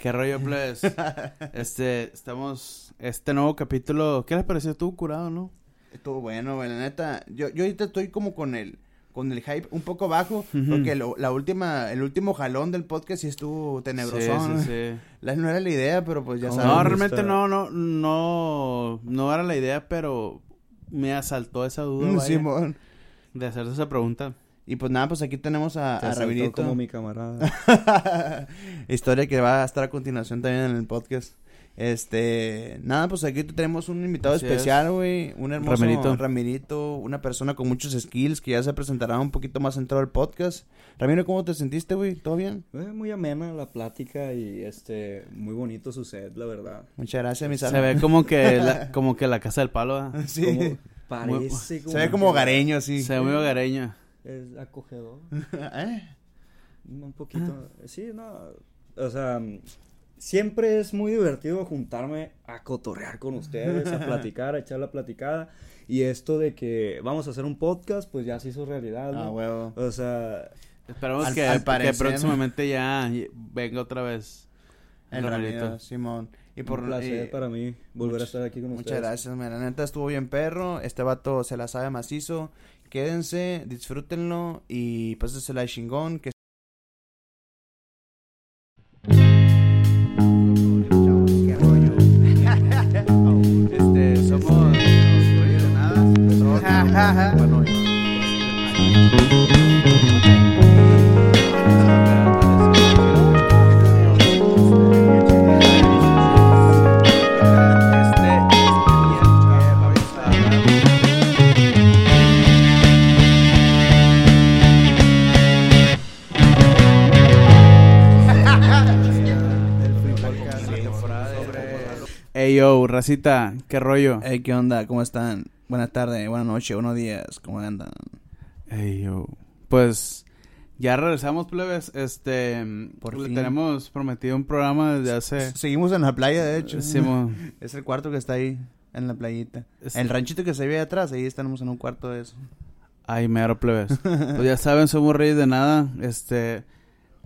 ¿Qué rollo, plebes? Este, estamos, este nuevo capítulo, ¿qué les pareció? Estuvo curado, ¿no? Estuvo bueno, güey, la neta. Yo, yo ahorita estoy como con el, con el hype un poco bajo, porque lo- la última, el último jalón del podcast sí estuvo tenebrosón. Sí, sí, sí. La- no era la idea, pero pues ya ¿Cómo sabes. No, me realmente no, no, no, no era la idea, pero me asaltó esa duda, vaya, Simón. de hacerse esa pregunta. Y pues nada, pues aquí tenemos a, Te a Ramirito. como mi camarada. Historia que va a estar a continuación también en el podcast. Este, nada, pues aquí tenemos un invitado Así especial, güey, un hermoso Ramirito. Ramirito, una persona con muchos skills que ya se presentará un poquito más entrado al podcast. Ramiro, ¿cómo te sentiste, güey? ¿Todo bien? Eh, muy amena la plática y este muy bonito su set, la verdad. Muchas gracias, mi Se ve como que la, como que la casa del palo. Sí. Como parece como Se ve como hogareño, así. Se ve muy hogareño. Es acogedor. ¿Eh? Un poquito. Sí, no. O sea, siempre es muy divertido juntarme a cotorrear con ustedes, a platicar, a echar la platicada. Y esto de que vamos a hacer un podcast, pues ya se hizo realidad, ¿no? Ah, huevo. O sea, Esperamos Al- que, al que próximamente ya venga otra vez. El. Ramiro, Simón. Y por un placer y- para mí volver much- a estar aquí con Muchas ustedes. gracias, man. La neta estuvo bien perro. Este vato se la sabe macizo. Quédense, disfrútenlo y pásensela chingón. Que... Este, somos. Bueno, Ey yo, racita, qué rollo. Hey, ¿qué onda? ¿Cómo están? Buenas tardes, buenas noches, buenos días. ¿Cómo andan? Ey yo. Pues ya regresamos, plebes. Este, Por le fin. tenemos prometido un programa desde hace. Seguimos en la playa, de hecho. Es el cuarto que está ahí, en la playita. Es- El ranchito que se ve atrás, ahí estamos en un cuarto de eso. Ay, mero plebes. Pues ya saben, somos reyes de nada. Este,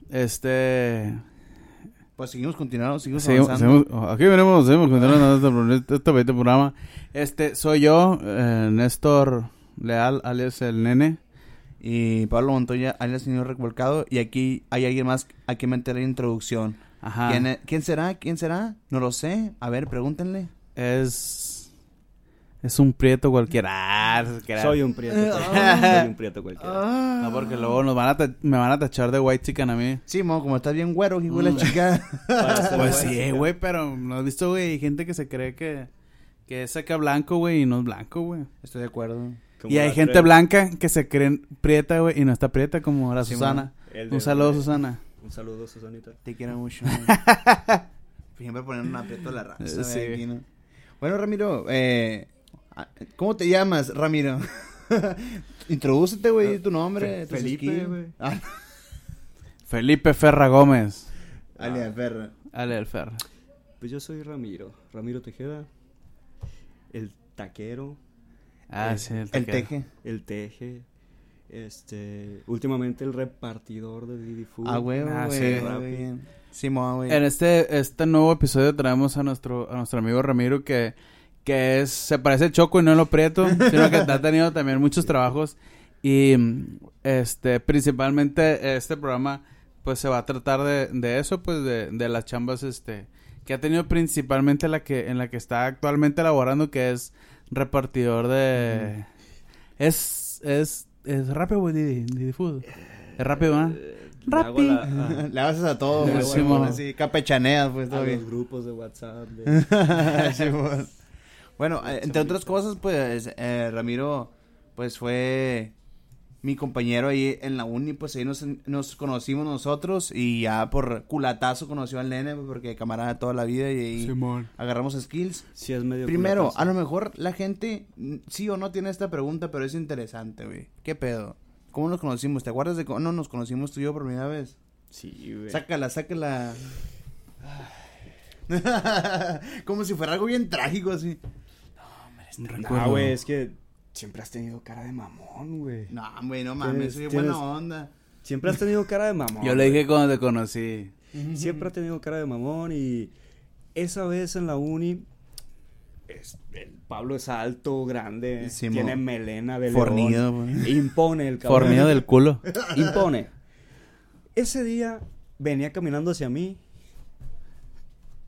este, Pues seguimos continuando, seguimos avanzando. seguimos- aquí venimos, seguimos continuando este, este bonito programa. Este, soy yo, eh, Néstor Leal, alias el nene. Y Pablo Montoya, alias Señor Revolcado. Y aquí hay alguien más a quien meter la introducción. Ajá. ¿Quién, e- ¿Quién será? ¿Quién será? No lo sé. A ver, pregúntenle. Es, es un prieto cualquiera. Ah. Soy un prieto. cualquiera. Soy un prieto cualquiera. No, porque luego nos van a ta- me van a tachar de white chicken a mí. Sí, mo, como estás bien güero, hijo de Mm. la chica. Para ser Pues sí, güey, pero no has visto, güey, hay gente que se cree que, que es acá blanco, güey, y no es blanco, güey. Estoy de acuerdo. Como Y hay la gente blanca que se creen prieta, güey, y no está prieta como la Sí, Susana. El de- Un saludo, Susana. Un saludo, Susanita. Te quiero mucho. Siempre poniendo un aprieto a la raza. Eh, güey, sí. aquí, ¿no? Bueno, Ramiro, eh, ¿cómo te llamas, Ramiro? Introdúcete, güey, tu nombre. Fe- Felipe, güey. Ah, Felipe Ferra Gómez. alias Ferra. Ale el Ferra. Pues yo soy Ramiro. Ramiro Tejeda. El taquero. Ah, El- sí, El taquero. teje. El teje. Este. Últimamente el repartidor de Didi Food. Ah, güey, Ah, güey. sí. muy bien. Sí, mo, güey. En este, este nuevo episodio traemos a nuestro, a nuestro amigo Ramiro que, que es, se parece al Choco y no lo prieto, sino que ha tenido también muchos trabajos y este, principalmente este programa pues se va a tratar de, de eso, pues de, de las chambas este, que ha tenido principalmente la que, en la que está actualmente elaborando que es repartidor de, es, es, es rápido, güey, Didi, Didi Food. Es rápido, ¿ah? Eh, la- a- Le haces a todo, Sí, güey. sí, bueno, mo. así, capechaneas, pues, a todo los bien. grupos de WhatsApp. de- Sí, mo. Bueno, entre otras cosas, pues, eh, Ramiro, pues, fue mi compañero ahí en la uni, pues, ahí nos, nos conocimos nosotros y ya por culatazo conoció al nene, porque camarada toda la vida y ahí Simón. agarramos skills. Sí, es medio Primero, culatazo. a lo mejor la gente sí o no tiene esta pregunta, pero es interesante, güey. ¿Qué pedo? ¿Cómo nos conocimos? ¿Te acuerdas de cómo nos conocimos tú y yo por primera vez? Sí, güey. Sácala, sácala. Como si fuera algo bien trágico así. Un Ah, recuerdo. güey, es que siempre has tenido cara de mamón, güey. No, güey, no mames, soy Tienes- buena onda. Siempre has tenido cara de mamón. Yo le dije cuando te conocí. Siempre ha tenido cara de mamón y esa vez en la uni, es- el Pablo es alto, grande, Sí, tiene mo- melena de Fornido, león. güey. Impone el cabrón. Fornido del culo. Impone. Ese día venía caminando hacia mí,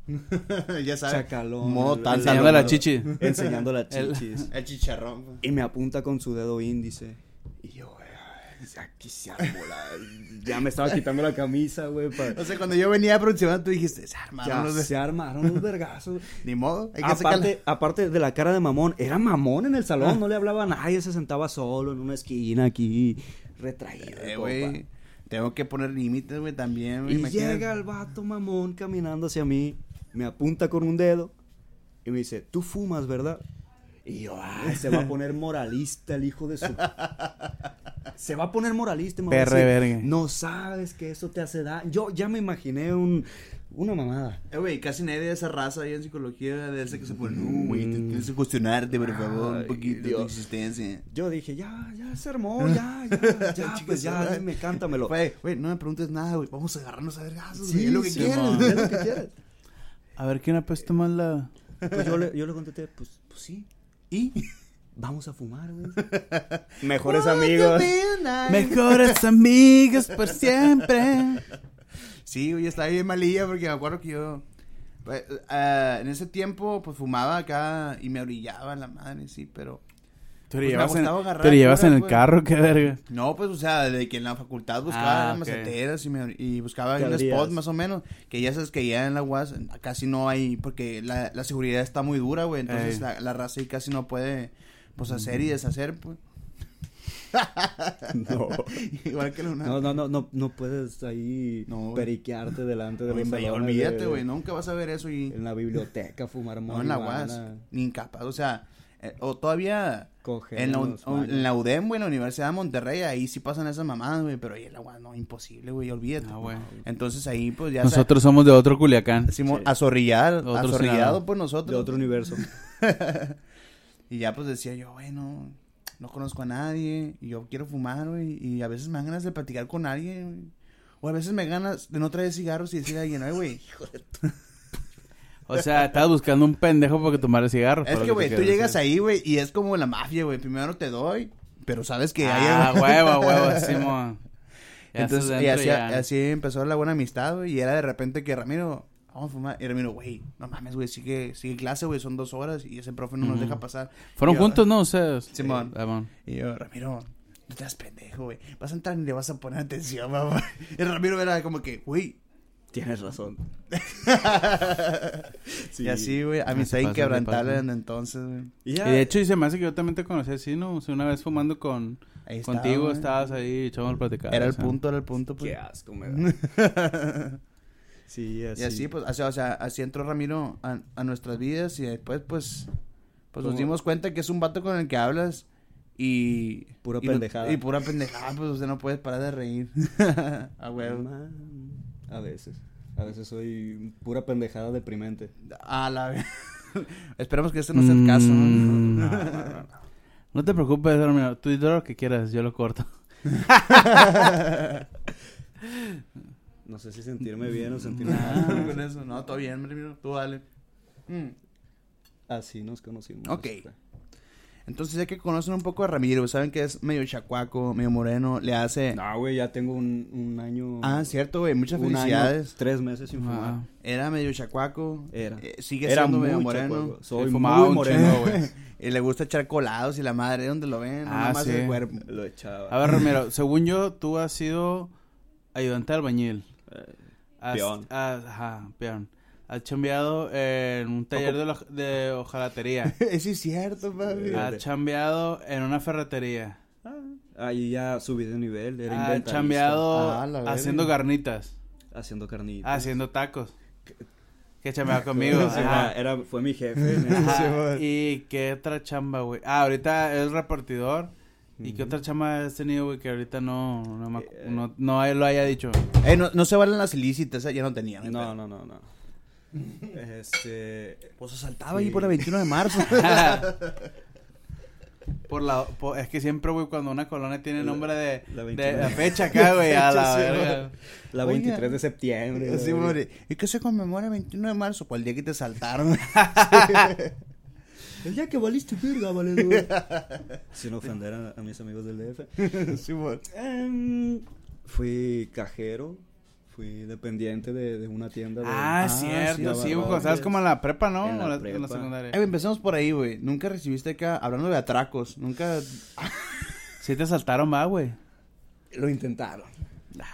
ya sabes. Chacalón. Modo tántalo, Enseñando la chichi. enseñando El- chichis. El chicharrón. güey. Y me apunta con su dedo índice. Y yo, "Ay, aquí se armó la- Ya me estaba quitando la camisa, güey. pa- O sea, cuando yo venía aproximando, tú dijiste, se armaron Ya los de- se armaron los vergazos. Ni modo, hay que. Aparte, aparte de la cara de mamón, era mamón en el salón, no le hablaba a nadie, se sentaba solo en una esquina aquí, retraído. Eh, güey. Tengo que poner límites, güey, también, güey. Y imagínate. llega el vato mamón caminando hacia mí, me apunta con un dedo y me dice, tú fumas, ¿verdad? Y yo, ay, se va a poner moralista el hijo de su... Se va a poner moralista me va a decir, no sabes que eso te hace daño. Yo ya me imaginé un, una mamada. Eh, güey, casi nadie de esa raza ahí en psicología de ese que se pone, no, güey, te tienes que cuestionarte, por favor, Ay, un poquito de tu existencia. Yo dije, ya, ya se armó, ya, ya, ya, Chicas, pues ya, dime, cántamelo. Güey, güey, no me preguntes nada, güey, vamos a agarrarnos a vergazos, Sí, güey, es lo que sí, quieres. Es lo que quieres. A ver quién apesta más la. Pues yo le, yo le contesté, pues, pues sí, ¿Y? vamos a fumar, güey. Mejores amigos. Mejores amigos por siempre. Sí, güey, estaba bien malilla porque me acuerdo que yo. pues, eh, en ese tiempo, pues fumaba acá y me orillaba la madre, sí, pero. Te Pues lo me llevas, en, te llevas el carro, qué verga. No, pues, o sea, de que en la facultad buscaba Ah, las ok. maceteras y, me, y buscaba un spot más o menos. Que ya sabes que ya en la UAS casi no hay, porque la, la seguridad está muy dura, güey. Entonces la, la raza ahí casi no puede, pues, hacer y deshacer, pues. No. Igual que la No, no, no, no, no puedes ahí No, periquearte delante de los salones olvídate, de- güey, nunca vas a ver eso y... En la biblioteca fumar No, en la marihuana, UAS, ni incapaz, o sea, eh, o todavía en la, en la UDEM, güey, en la Universidad de Monterrey, ahí sí pasan esas mamadas, güey, pero ahí en la UAS no, imposible, güey, olvídate. Ah, güey. Entonces ahí, pues, ya... Nosotros somos de otro Culiacán. Simón, Sí. azorrillado, Otro azorrillado por nosotros. de otro universo. Y ya pues decía yo, bueno, no conozco a nadie y yo quiero fumar, güey. Y a veces me dan ganas de platicar con alguien, güey. O a veces me ganas de no traer cigarros y decirle a alguien, ay, güey. O sea, estabas buscando un pendejo para que tomara cigarros. Es que, güey, tú llegas ahí, güey, y es como la mafia, güey. Primero te doy, pero sabes que hay... Ah, huevo, huevo, Simón. Entonces, y así, ya. así empezó la buena amistad, güey. Y era de repente que Ramiro, vamos a fumar. Y Ramiro, güey, no mames, güey, sigue, sigue clase, güey, son dos horas y ese profe no nos deja pasar. Fueron yo- juntos, ¿no? Ustedes. Simón. Simón. Y yo, Ramiro, no te das pendejo, güey. Vas a entrar y le vas a poner atención, mamá. Y Ramiro era como que, güey. Tienes razón. Y así, güey, amistad se pasa, inquebrantable desde entonces, güey. Y de hecho, y se me hace que yo también te conocí así, ¿no? O sea, una vez fumando con... Ahí Contigo estabas ahí, echábamos a platicar. Era el punto, era el punto, pues. qué asco me da. Sí, así. Y así, pues, así, o sea, así entró Ramiro a, a nuestras vidas y después, pues, pues nos dimos cuenta que es un vato con el que hablas y... Pura y no- pendejada. y pura pendejada, pues usted no puedes parar de reír. a huevo. A veces. A veces soy pura pendejada deprimente. A la vez. Esperemos que este no sea el caso, Mm, ¿no? no, no, no. No te preocupes, Ramiro. Tú lo que quieras, yo lo corto. No sé si sentirme bien o sentirme mal. con eso. No, todo bien, Ramiro. Tú dale. Mm. Así nos conocimos. Ok. Entonces, ya que conocen un poco a Ramiro, saben que es medio chacuaco, medio moreno, le hace... No, güey, ya tengo un, un año. Ah, cierto, güey. Muchas un año, felicidades. tres meses sin fumar. Ah. Era medio chacuaco. Era. eh, sigue Era siendo medio moreno. chacuaco. Soy muy moreno, güey. Y le gusta echar colados y la madre, ¿dónde lo ven? Ah, más sí. el cuerpo. Lo echaba. A ver, Ramiro, según yo, tú has sido ayudante de albañil. Eh, Peón. ajá, peón. Has chambeado en un taller de, lo- de hojalatería. sí, es cierto, papi. Has chambeado en una ferretería. Ahí ya subí de nivel. Era Has chambeado Ah, haciendo garnitas. Haciendo carnitas. Haciendo tacos. Que chambeaba conmigo. Sí, ajá. era, fue mi jefe. Ajá. ¿Y qué otra chamba, güey? Ah, ahorita es repartidor. ¿Y qué Ujú. otra chamba has tenido, güey, que ahorita no, no, me Eh, no, no lo haya dicho? Eh, no, no se valen las ilícitas, ya no tenía. No, no, no, no. Este. Pues asaltaba Sí. ahí por la 21 de marzo. Por la, por- es que siempre, güey, cuando una colonia tiene nombre de, la de 29. la fecha acá, güey, a la verga. La Oiga. 23 de septiembre. Sí, güey. hombre. ¿Y qué se conmemora el 21 de marzo? ¿Cuál día que te saltaron? El día que valiste verga, vale, güey. Sin ofender a, a mis amigos del DF. sí, güey. Em, fui cajero. Fui dependiente de, de una tienda de... Ah, Ah, cierto, sí, güey, cuando estabas es- como en la prepa, ¿no? en la o la, prepa. en la secundaria. Eh, güey, empecemos por ahí, güey. Nunca recibiste acá, hablando de atracos, nunca Sí te saltaron, va, güey. Lo intentaron.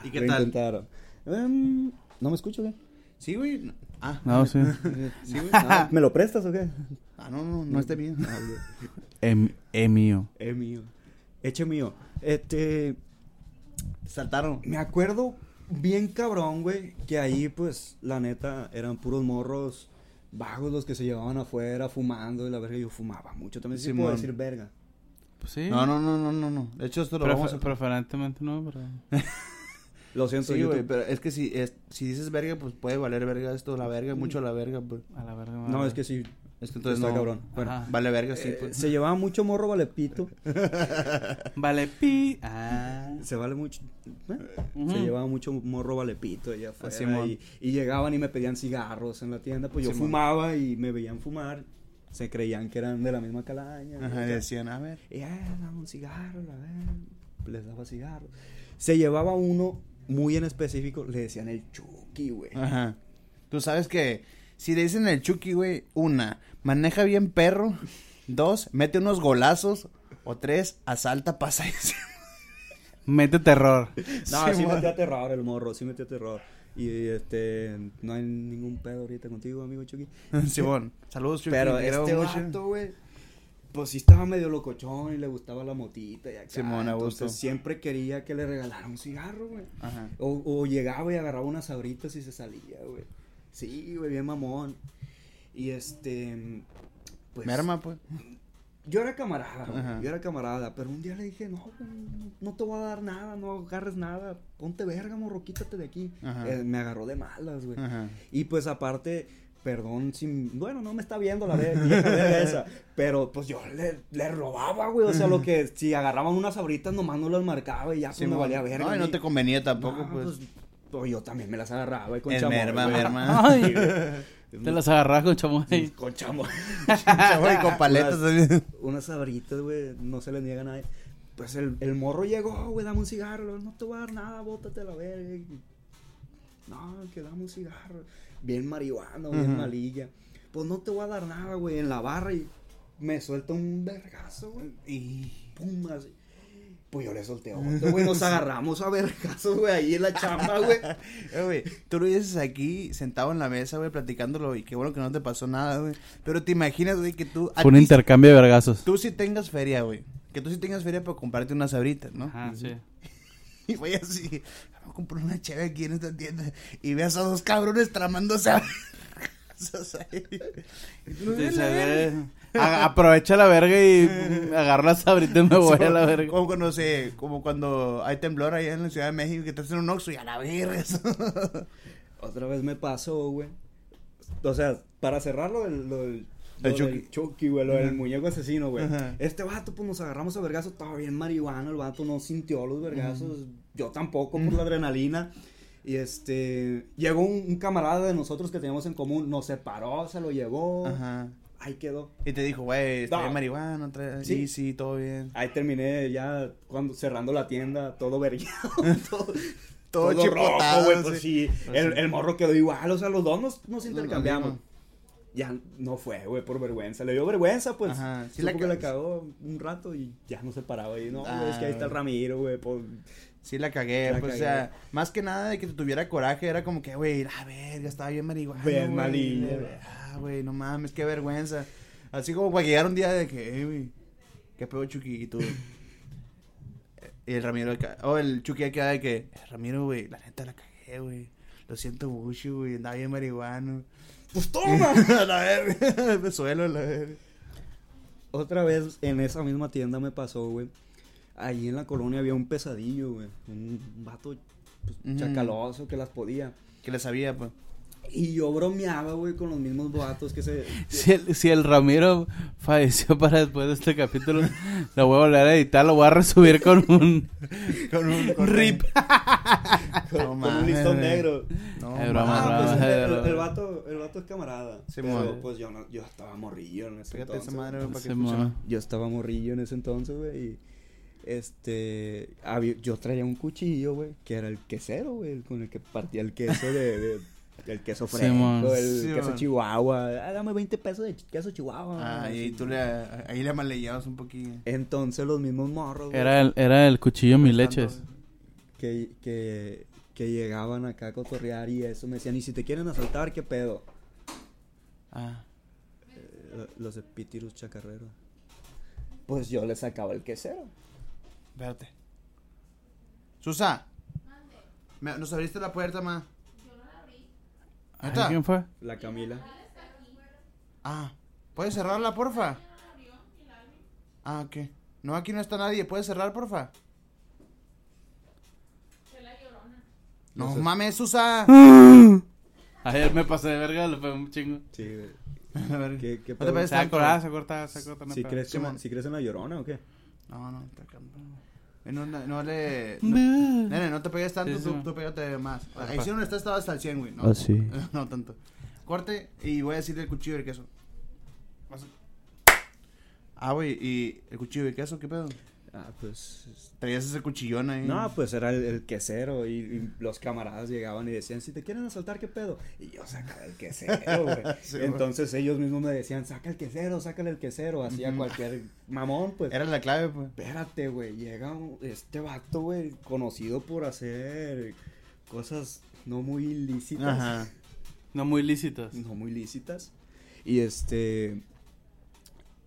¿Y qué Lo tal? intentaron. Em, ¿No me escucho, qué? Sí, güey. Ah, No, sí. sí, güey. Ah, ¿Me lo prestas o qué? Ah, no, no, no está bien. Em, es mío. Es mío. Eche mío. Este... Saltaron. Me acuerdo bien cabrón, güey, que ahí, pues, la neta, eran puros morros vagos los que se llevaban afuera fumando y la verga. Yo fumaba mucho. También sí puedo decir verga. Pues sí. No, no, no, no, no, no. De hecho, esto lo Prefer- vamos a... Preferentemente no, pero... Lo siento, Sí, YouTube. güey, pero es que si, es, si dices verga, pues puede valer verga esto, la verga, mucho la verga, pues. A la verga. No, es que sí. Es que entonces Está no... cabrón. Bueno, Ajá. vale verga, sí, Eh, pues. se llevaba mucho morro valepito. Vale, pi. Ah. Se vale mucho. ¿eh? Se llevaba mucho morro valepito allá afuera. Simón. y, y llegaban y me pedían cigarros en la tienda. Pues yo fumaba y me veían fumar. Se creían que eran de la misma calaña. Ajá, y decían, a ver. Y, eh, dame un cigarro, a ver. Les daba cigarros. Se llevaba uno muy en específico, le decían el Chucky, güey. Ajá. Tú sabes que si le dicen el Chucky, güey, una, maneja bien perro. Dos, mete unos golazos. O tres, asalta pasadísimo. Mete terror. No, sí, metía terror el morro, sí metía terror. Y este, no hay ningún pedo ahorita contigo, amigo Chucky. Simón, saludos, Chucky. Pero este mucho. vato, güey, pues sí estaba medio locochón y le gustaba la motita y acá. Simón, a gusto. Entonces siempre quería que le regalara un cigarro, güey. Ajá. O, o llegaba y agarraba unas sabritas y se salía, güey. Sí, güey, bien mamón. Y este, pues... Merma, pues. Yo era camarada, güey, yo era camarada, pero un día le dije, no, güey, no, te voy a dar nada, no agarres nada, ponte verga, morro, quítate de aquí. Eh, me agarró de malas, güey. Ajá. Y pues aparte, perdón, si, bueno, no me está viendo la vieja verga esa, pero pues yo le, le robaba, güey, o sea, lo que si agarraban unas sabritas nomás no las marcaba y ya pues me valía verga. No, y no te convenía tampoco, No, pues. pues, yo también me las agarraba y con chamoy, merma, merma. Te las agarras con chamoy. Con chamoy. Chamoy con paletas Unas- también. unas sabritas, güey, no se le niega a nadie. Pues el, el morro llegó, güey, dame un cigarro, no te voy a dar nada, bótate a la verga. No, que dame un cigarro. Bien marihuana, bien malilla. Pues no te voy a dar nada, güey, en la barra y me suelta un vergazo, güey. Y... Pum, así. Pues yo le solté otro, güey, nos agarramos a vergazos, güey, ahí en la chamba, güey. Eh, güey, tú lo dices aquí, sentado en la mesa, güey, platicándolo, y qué bueno que no te pasó nada, güey. Pero te imaginas, güey, que tú... a Fue un ti- intercambio de vergazos. Tú sí tengas feria, güey. Que tú sí tengas feria para comprarte unas sabritas, ¿no? Ajá, sí. Y voy así, vamos a comprar una cheve aquí en esta tienda. Y veas a dos cabrones tramándose a... Y tú, Sí, Aprovecha la verga y agarra las sabritas y me voy a la verga. Como cuando se, como cuando hay temblor allá en la Ciudad de México que estás en un Oxxo y a la verga. Otra vez me pasó, güey. O sea, para cerrarlo, el, lo, del- El lo Chucky. del Chucky, güey, lo del muñeco asesino, güey. Este vato, pues nos agarramos a vergazos, estaba bien marihuana, el vato no sintió los vergazos, yo tampoco por la adrenalina. Y este, llegó un, un camarada de nosotros que teníamos en común, nos separó, se lo llevó, Ajá. Ahí quedó. Y te dijo, güey, está No. marihuana, trae... Sí. sí, sí, todo bien. Ahí terminé ya cuando cerrando la tienda, todo vergueado, todo, Todo todo chipotado, güey, pues sí. sí. El, el morro quedó igual, o sea, los dos nos, nos intercambiamos. mismo. Ya no fue, güey, por vergüenza. Le dio vergüenza, pues. Ajá, sí la la que le cagas. cagó un rato y ya no se paraba ahí. No, Ah, es que ahí está el güey. Ramiro, güey. Pues, Sí la cagué, La pues, cagué. o sea, más que nada de que te tuviera coraje, era como que, güey, a ver, ya estaba bien marihuana. Bien güey. Ah, güey, no mames, qué vergüenza. Así como para llegar un día de que, eh, güey, qué pedo Chucky y y el Ramiro acá, o el Chucky acá de que, "Eh, Ramiro, güey, la neta la cagué, güey. Lo siento mucho, güey, andaba bien marihuano. pues toma. a la verga, me suelo a la verga. Otra vez en esa misma tienda me pasó, güey. Ahí en la colonia había un pesadillo, güey. Un vato pues, Ujú. chacaloso que las podía. Que le sabía, pues. Y yo bromeaba, güey, con los mismos vatos que se... Si el, si el Ramiro falleció para después de este capítulo, lo voy a volver a editar, lo voy a resubir con un Con un con rip. con, No con un listón negro. No, broma, Ah, broma, pues es el, broma. el vato, el vato es camarada. Sí, pero pues yo, no, yo estaba morrillo en ese Fíjate entonces. esa madre, para que. Yo estaba morrillo en ese entonces, güey, y este, había- yo traía un cuchillo, güey, que era el quesero, güey, con el que partía el queso de, de- el queso fresco, el Sí, queso mon. chihuahua, ah, dame 20 pesos de queso chihuahua. Ah, así. y tú le, ahí le malellabas un poquillo. Entonces los mismos morros, Era el, era el cuchillo mil leches. que, que, que llegaban acá a cotorrear y eso, me decían, y si te quieren asaltar, ¿qué pedo? Ah. Eh, Los de Pitirus Chacarreros. Pues yo le sacaba el quesero. Espérate. Susa. Me- ¿Nos abriste la puerta, ma? ¿Neta? ¿Quién fue? La Camila. Ah. ¿Puedes cerrarla, porfa? Ah, ok. No, aquí no está nadie. ¿Puedes cerrar, porfa? No No sé. mames, Susa. Ayer me pasé de verga, le fue un chingo. Sí, güey. A ver. ¿Qué, qué No te pegues Se va a tanto. cortar, se va a cortar, se va a cortar. no ¿Si crees, que Simón. me- si crees en la llorona o qué? No, no, te calma. No, no, no le. No, nene, no te pegues tanto, Sí, sí, tú, tú pégate más. Ah, Ahí sí donde está estaba hasta el 100, güey. No, Ah, sí. no tanto. Corte y voy a decirle el cuchillo del queso. Vas a- Ah, güey, ¿y el cuchillo de queso qué pedo? Ah, pues... Traías ese cuchillón ahí. No, pues era el, el quesero y, y los camaradas llegaban y decían, si te quieren asaltar, ¿qué pedo? Y yo sacaba el quesero, güey. Sí, güey. Entonces ellos mismos me decían, saca el quesero, sácale el quesero. Hacía cualquier mamón, pues. Era la clave, pues. Espérate, güey, llega un- este vato, güey, conocido por hacer cosas no muy lícitas. Ajá. No muy lícitos. No muy lícitas. Y este...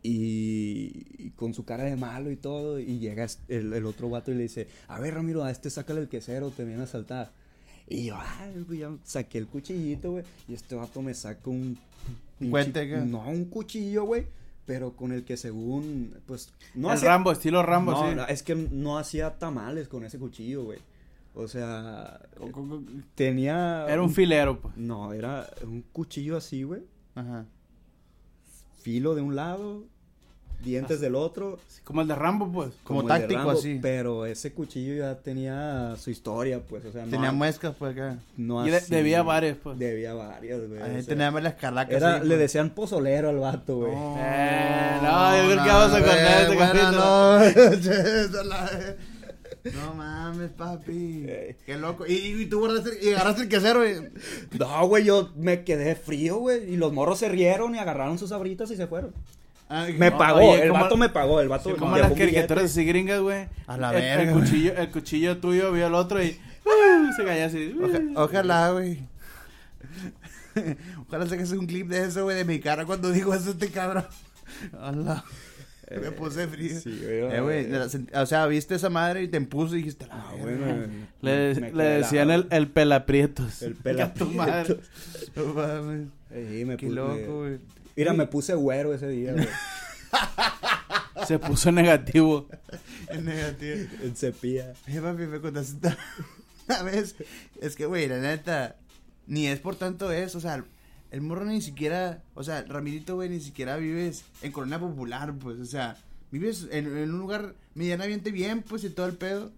Y, y con su cara de malo y todo, y llega el, el otro vato y le dice, a ver Ramiro, a este sácale el quesero, te viene a saltar. Y yo, ay, güey, ya saqué el cuchillito, güey, y este vato me saca un... ¿Un cuente? No, un cuchillo, güey, pero con el que según, pues... No el hacía- Rambo, estilo Rambo, no, sí. no, es que no hacía tamales con ese cuchillo, güey. O sea, tenía... Era un filero, pues. No, era un cuchillo así, güey. Ajá. Filo de un lado, dientes del otro. Como el de Rambo, pues. Como táctico, Rambo, así. Pero ese cuchillo ya tenía su historia, pues. O sea, no, Tenía muescas, pues acá. no Y así, debía güey. varias, pues. Debía varias, güey. O sea, tenía las carlacas. era, así, le pues. decían pozolero al vato, güey. No, Eh, no, yo creo que vamos a güey, cortar este capítulo. la- No mames, papi. Qué loco. Y, y tú guardaste, y agarraste el quesero. Y... No, güey, yo me quedé frío, güey. Y los morros se rieron y agarraron sus abritas y se fueron. Ah, Me No, pagó, oye, el ¿cómo- vato me pagó, el vato Como me las caricaturas así gringas, güey. A la El- verga, El cuchillo, el cuchillo tuyo vio al otro y uh, se cayó así. Oja- ojalá, güey. Ojalá saques un clip de eso, güey, de mi cara cuando digo eso este cabrón. Hola. Me puse frío. Sí, güey. Eh, güey, la sent- o sea, viste esa madre y te impuso y dijiste, la Ah, güey, me- Le, me le decían el, el pelaprietos. El Venga, tu madre. pelaprietos. No mames. Sí, me Qué loco, güey. Mira, me puse güero ese día, güey. Se puso negativo. Es negativo. en cepilla. Eh, papi, me contaste una vez. Es que, güey, la neta, ni es por tanto eso. O sea, el morro ni siquiera, o sea, Ramirito, güey, ni siquiera vives en Colonia Popular, pues. O sea, vives en, en un lugar medianamente bien, pues, y todo el pedo.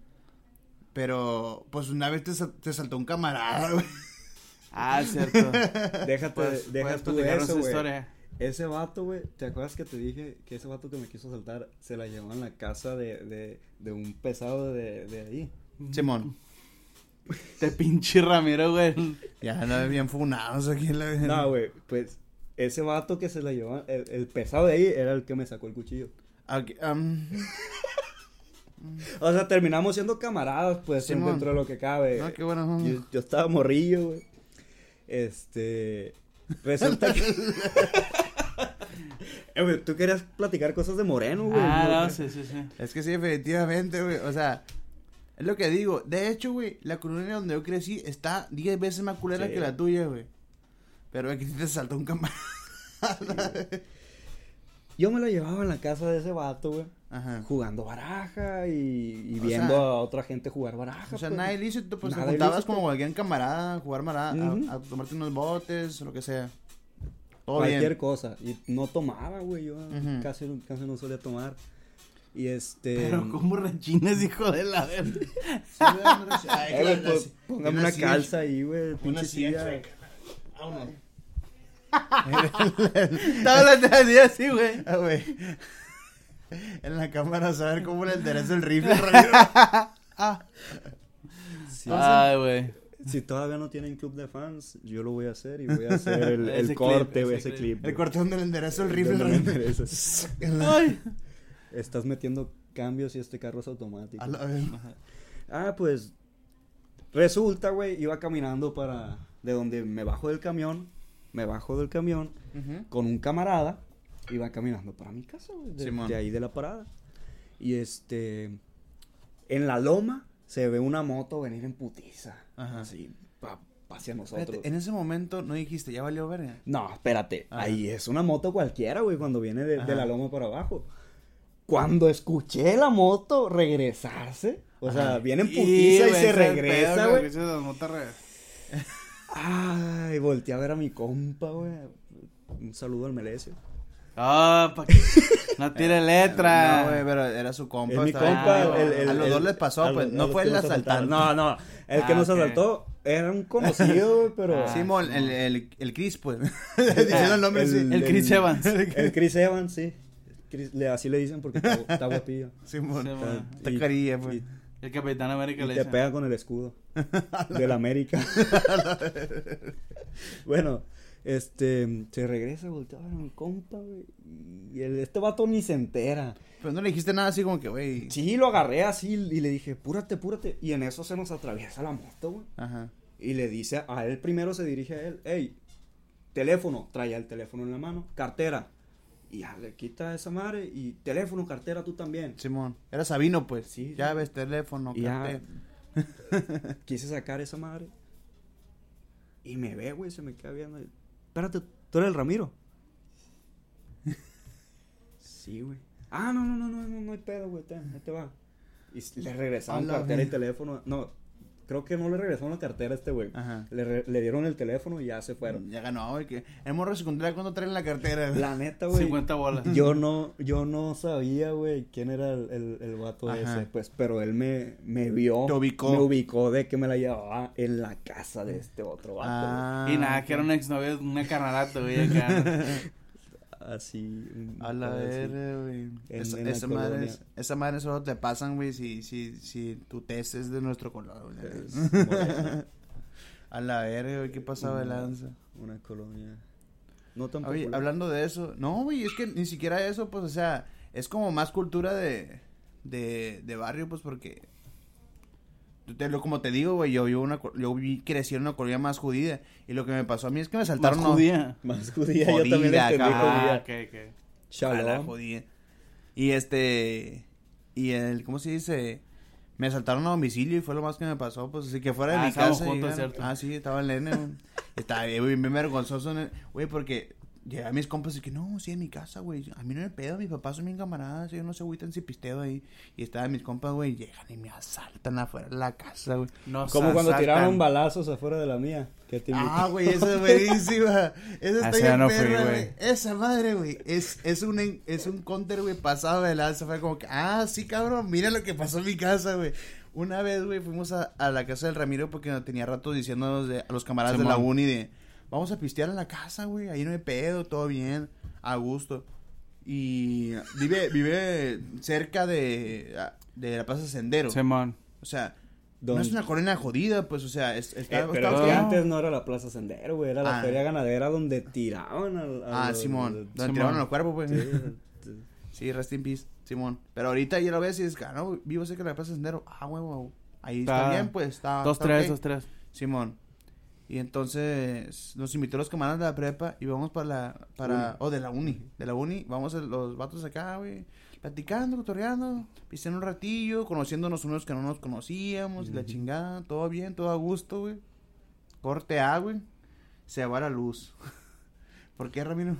Pero, pues, una vez te, te saltó un camarada, güey. Ah, es cierto. Déjate, Pues, deja puedes tú platicarnos eso, güey. Ese vato, güey, ¿te acuerdas que te dije que ese vato que me quiso saltar se la llevó en la casa de, de, de un pesado de, de ahí? Simón. Te pinche Ramiro, güey. Ya no bien funados aquí en la No, güey, pues ese vato que se la llevó, el, el pesado de ahí era el que me sacó el cuchillo. Aquí, am, O sea, terminamos siendo camaradas, pues, Simón. dentro de lo que cabe. no, qué bueno. Yo, yo estaba morrillo, güey. Este. Resulta que. Eh, güey, tú querías platicar cosas de Moreno, güey. Ah, ¿no? no, sí, sí, sí. Es que sí, efectivamente, güey. O sea, es lo que digo. De hecho, güey, la colonia donde yo crecí está 10 veces más culera Sí. que la tuya, güey. Pero aquí te saltó un camarada. Yo me la llevaba en la casa de ese vato, güey. Ajá. Jugando baraja y, y viendo sea- a otra gente jugar baraja. O sea, pues. nada ilícito, pues te Nada juntabas ilícito. como cualquier camarada a jugar marada, a- tomarte unos botes, lo que sea. Todo Cualquier bien. cosa. Y no tomaba, güey. Yo Ujú. casi, casi no solía tomar. Y este. Pero como rechines, hijo de la verga. Eh, güey, pues, póngame una calza ahí, güey. Una silla silla. Estaba hablando así, así, güey. Ah, güey. En la cámara, a saber cómo le endereza el rifle, Ramiro. Sí. Ay, güey. Si todavía no tienen club de fans, yo lo voy a hacer y voy a hacer el, el Ese clip, corte, güey, ese ese clip. clip. El corte donde le endereza el rifle, Ay. Estás metiendo cambios y este carro es automático. A la vez. Ah, pues resulta, güey, iba caminando para de donde me bajo del camión, me bajo del camión con un camarada, iba caminando para mi casa, de, ahí de la parada. Y este en la loma se ve una moto venir en putiza, Ajá. así pa, pa hacia nosotros. Espérate, en ese momento no dijiste, ya valió verga. No, espérate. Ajá. Ahí es una moto cualquiera, güey, cuando viene de, la loma para abajo. Cuando escuché la moto regresarse, o sea, viene en putiza y güey, se regresa, güey. Ay, volteé a ver a mi compa, güey. Un saludo al Melesio. Ah, pa' que no tire letra. No, güey, pero era su compa. Es mi compa, culero. el, el- A los el- dos les pasó, pues. No fue el asaltante. No, no. El que Ah, nos asaltó era un conocido, güey, pero. Ah, Simón, el, el, el Chris, pues. Diciendo el nombre, sí. El Chris Evans. El Chris Evans, sí. Chris- le- así le dicen porque está, está guapillo. Simón. Simón. Está carilla, pues. y- El Capitán América Y le te dice. pega con el escudo del América. bueno, este, se regresa, voltea a mi compa, güey. Y el, este vato ni se entera. Pero no le dijiste nada así como que, güey. Sí, lo agarré así y le dije, púrate, púrate. Y en eso se nos atraviesa la moto, güey. Ajá. Y le dice, a él primero se dirige a él, hey, teléfono, traía el teléfono en la mano, cartera. Y ya le quita esa madre y teléfono, cartera, tú también. Simón. Era Sabino, pues. Sí, Ya sí. ves, teléfono, Y ya cartera. quise sacar esa madre. Y me ve, güey, se me queda viendo. Espérate, ¿tú eres el Ramiro? sí, güey. Ah, no, no, no, no, no, no hay pedo, güey, ahí te va. Y le regresaron cartera y teléfono. No, creo que no le regresaron la cartera a este güey. Ajá. Le, le dieron el teléfono y ya se fueron. Ya ganó, güey. Que el morro de secundaria, ¿cuándo traen la cartera? La neta, güey. 50 bolas. Yo no, yo no sabía, güey, quién era el, el, el vato Ajá. ese, pues, pero él me, me vio. Te ubicó. Me ubicó de que me la llevaba en la casa de este otro vato. Ah, Y nada, que era una exnovia, una carnalata, güey. acá. Así. A la verga, güey. Esa, madre, es- esa madre solo te pasan, güey, si, si, si tu test es de nuestro color, güey. A la verga, güey, qué pasaba de Una- lanza. Una colonia. No tan Oye, hablando de eso, no, güey, es que ni siquiera eso, pues, o sea, es como más cultura de, de, de barrio, pues, porque, como te digo, güey, yo, vivo una, yo vi crecí en una colonia más judía, y lo que me pasó a mí es que me Más saltaron... no- judía. Más judía, yo Jodida, también le entendí. Ah, judía. ok, ok. a la Shalom. jodida. Y este, y el, ¿cómo se dice? Me asaltaron a domicilio y fue lo más que me pasó, pues, así que fuera de Ah, mi estábamos casa. juntos, llegaron- ¿cierto? Ah, sí, estaba en Lene, güey. Estaba bien, bien vergonzoso, güey, porque llegué a mis compas y que no, sí, en mi casa, güey. A mí no me pedo, mis papás son bien camaradas, ellos no se agüitan si pisteo ahí. Y estaban mis compas, güey, llegan y me asaltan afuera de la casa, güey. Nos Como cuando asaltan. tiraron balazos afuera de la mía. Que te Ah, güey, esa es buenísima. Esa está Esa bien no perra, güey. Esa madre, güey. Es, es un, en- es un counter, güey, pasado de lanza. Fue como que, ah, sí, cabrón, mira lo que pasó en mi casa, güey. Una vez, güey, fuimos a, a la casa del Ramiro porque nos tenía rato diciéndonos de, a los camaradas de la uni de, vamos a pistear en la casa, güey. Ahí no hay pedo, todo bien, a gusto. Y vive, vive cerca de, de la Plaza Sendero. Simón. O sea, ¿Dónde? no es una colonia jodida, pues, o sea, es, está, Eh, pero está es que feo. antes no era la Plaza Sendero, güey. Era la Ah. feria ganadera donde tiraban al. a Ah, los- Simón. los- Donde Simón. tiraron al cuerpo, pues. Sí, Sí, sí. rest in peace, Simón. Pero ahorita ya lo ves y dices, ah, no, vivo cerca de la Plaza Sendero. Ah, huevo. Ahí está, Está- bien, pues. Está, Dos, está tres, dos, tres. Simón. Y entonces nos invitó los camaradas de la prepa y vamos para la, para, o de la uni, de la uni, vamos a los vatos acá, güey, platicando, cotorreando, pisteando un ratillo, conociéndonos unos que no nos conocíamos, y la chingada, todo bien, todo a gusto, güey. Corte A, güey, se va la luz. ¿Por qué, Ramiro?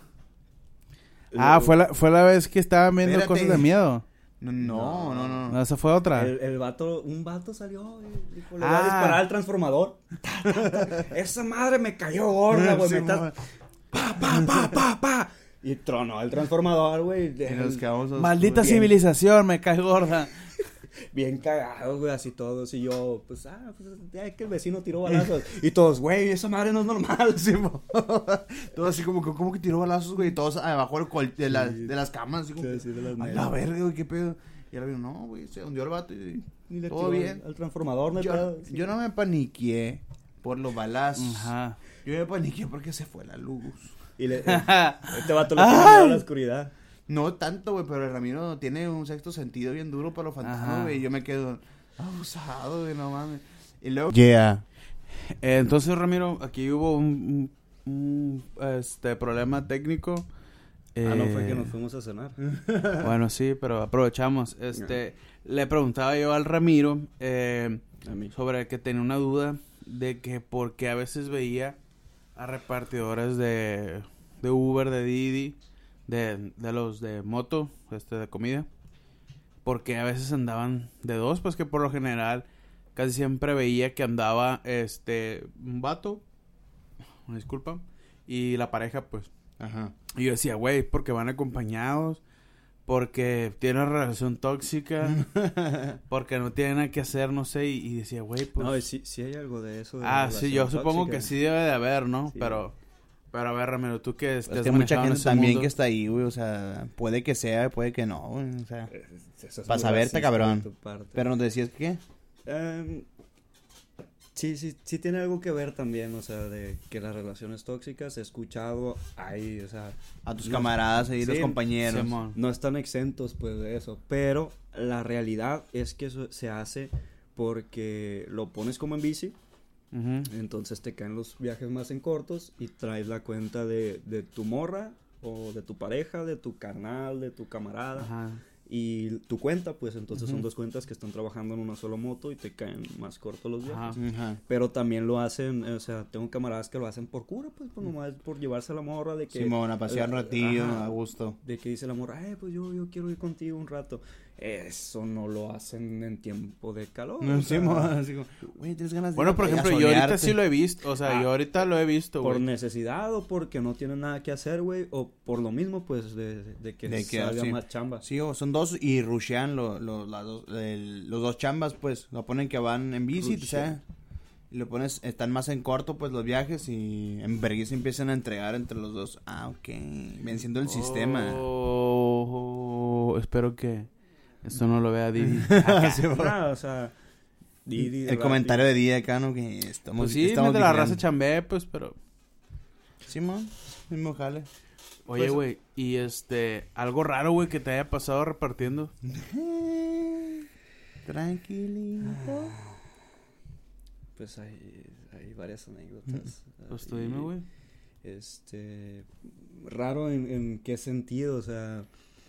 Ah, fue la, fue la vez que estaban viendo Espérate. cosas de miedo. No, no, no, no. No, esa fue otra. El, el vato, un vato salió y dijo, le Ah. va a disparar al transformador. Esa madre me cayó gorda, güey. Sí, pa, pa, pa, pa, pa. Y tronó el transformador, güey. Maldita civilización, me cae gorda. Bien cagados, güey, así todos. Y yo, pues, ah, pues, ya que el vecino tiró balazos. y todos, güey, esa madre no es normal. Sí, mo. Todo así como, que- como que tiró balazos, güey. Todos abajo del col- de, la- de las camas. Así como, Sí, de las la verga, güey, qué pedo. Y ahora vino, no, güey, se hundió el vato y, Y le todo tiró bien. Al, al transformador, no Yo, pedo. Sí. yo no me paniqué por los balazos. Ajá. Yo me paniqué porque se fue la luz. Y le, este vato miedo a la oscuridad. No tanto, güey, pero el Ramiro tiene un sexto sentido bien duro para los fantasmas, güey. y Yo me quedo abusado, güey, no mames. Y luego... Yeah. Eh, entonces, Ramiro, aquí hubo un, un- un, este, problema técnico. Ah, no, fue Eh, que nos fuimos a cenar. Bueno, sí, pero aprovechamos. Este, le preguntaba yo al Ramiro eh, sobre que tenía una duda de que porque a veces veía a repartidores de, de Uber, de Didi, de, de los de moto, este, de comida, porque a veces andaban de dos, pues que por lo general casi siempre veía que andaba este un vato, una disculpa, y la pareja, pues. Ajá. Y yo decía, güey, porque van acompañados, porque tienen una relación tóxica, porque no tienen nada que hacer, no sé, y, y decía, güey, pues... No, y sí, sí hay algo de eso. de ah, sí, yo supongo tóxica. que sí debe de haber, ¿no? Sí. Pero, pero a ver, Ramiro, tú que, Es has que mucha gente ese también mundo- que está ahí, güey, o sea, puede que sea, puede que no, güey, o sea. Es Pa' muy saberte, cabrón. Pero nos decías que qué? Em, sí, sí, sí tiene algo que ver también, o sea, de que las relaciones tóxicas he escuchado ahí, o sea, A tus No. camaradas ahí, los Sí, compañeros. Simón. no están exentos pues de eso, pero la realidad es que eso se hace porque lo pones como en bici, Entonces te caen los viajes más en cortos y traes la cuenta de, de tu morra o de tu pareja, de tu carnal, de tu camarada. Ajá. Y tu cuenta, pues entonces son dos cuentas que están trabajando en una sola moto y te caen más cortos los viajes. Pero también lo hacen, o sea, tengo camaradas que lo hacen por cura, pues, pues nomás por llevarse a la morra de que... Simón, a pasear un eh, ratillo, ajá, a gusto. De que dice la morra, eh, pues yo, yo quiero ir contigo un rato. Eso no lo hacen en tiempo de calor. o sea, Simón, así como, güey, tienes ganas de Bueno, por ejemplo, yo ahorita solearte?" sí lo he visto, o sea, Ah. yo ahorita lo he visto, por necesidad o porque no tienen nada que hacer, güey, o por lo mismo, pues, de, de que De que, salga sí. más chamba. Sí, o son dos y rushean lo- lo- las dos- el- los dos chambas, pues, lo ponen que van en bici, o sea, y lo pones, están más en corto, pues, los viajes y en vergüenza empiezan a entregar entre los dos. Ah, ok, venciendo el sistema. Oh, espero que esto no lo vea Didi. Sí. Ah, o sea, Didi, el comentario de día acá, ¿no? Que estamos, pues sí, estamos de la raza chambé, pues, pero... Simón, mismo jale. Oye, Pues- güey, y este... Algo raro, güey, que te haya pasado repartiendo. Tranquilito. Pues hay, hay varias anécdotas. Pues tú dime, güey. Este, raro en, en qué sentido, o sea,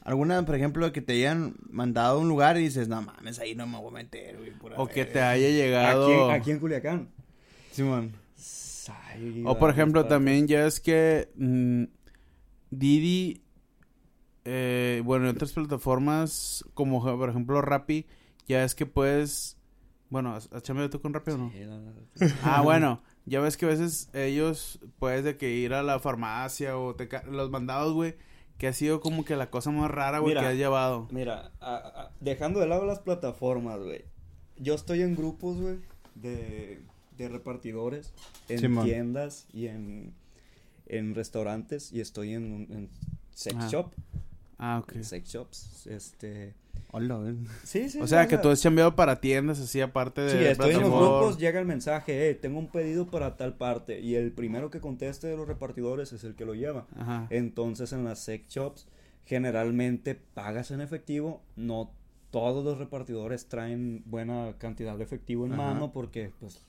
¿Alguna, por ejemplo, que te hayan mandado a un lugar y dices, no mames, ahí no me voy a meter, güey? pura O que te verga"? haya llegado... aquí, en- aquí en Culiacán. Simón. O por ejemplo, también ya es que mm, Didi, eh, bueno, en otras plataformas, como por ejemplo Rappi, ya es que puedes, bueno, ¿has has chambeado tú con Rappi o no? Sí, la verdad. Ah, bueno, ya ves que a veces ellos puedes de que ir a la farmacia o te los mandados, güey, que ha sido como que la cosa más rara, güey, que has llevado. Mira, a- a- dejando de lado las plataformas, güey. Yo estoy en grupos, güey, de, de repartidores, en tiendas y en, en restaurantes y estoy en, un- en sex Ajá. shop, Ah, ok. en sex shops, este... Hola. Sí, sí. O sea, que tú has chambeado para tiendas así aparte de Sí, estoy en los grupos, llega el mensaje, eh, tengo un pedido para tal parte y el primero que conteste de los repartidores es el que lo lleva. Ajá. Entonces en las sex shops generalmente pagas en efectivo, no todos los repartidores traen buena cantidad de efectivo en Ajá. mano porque pues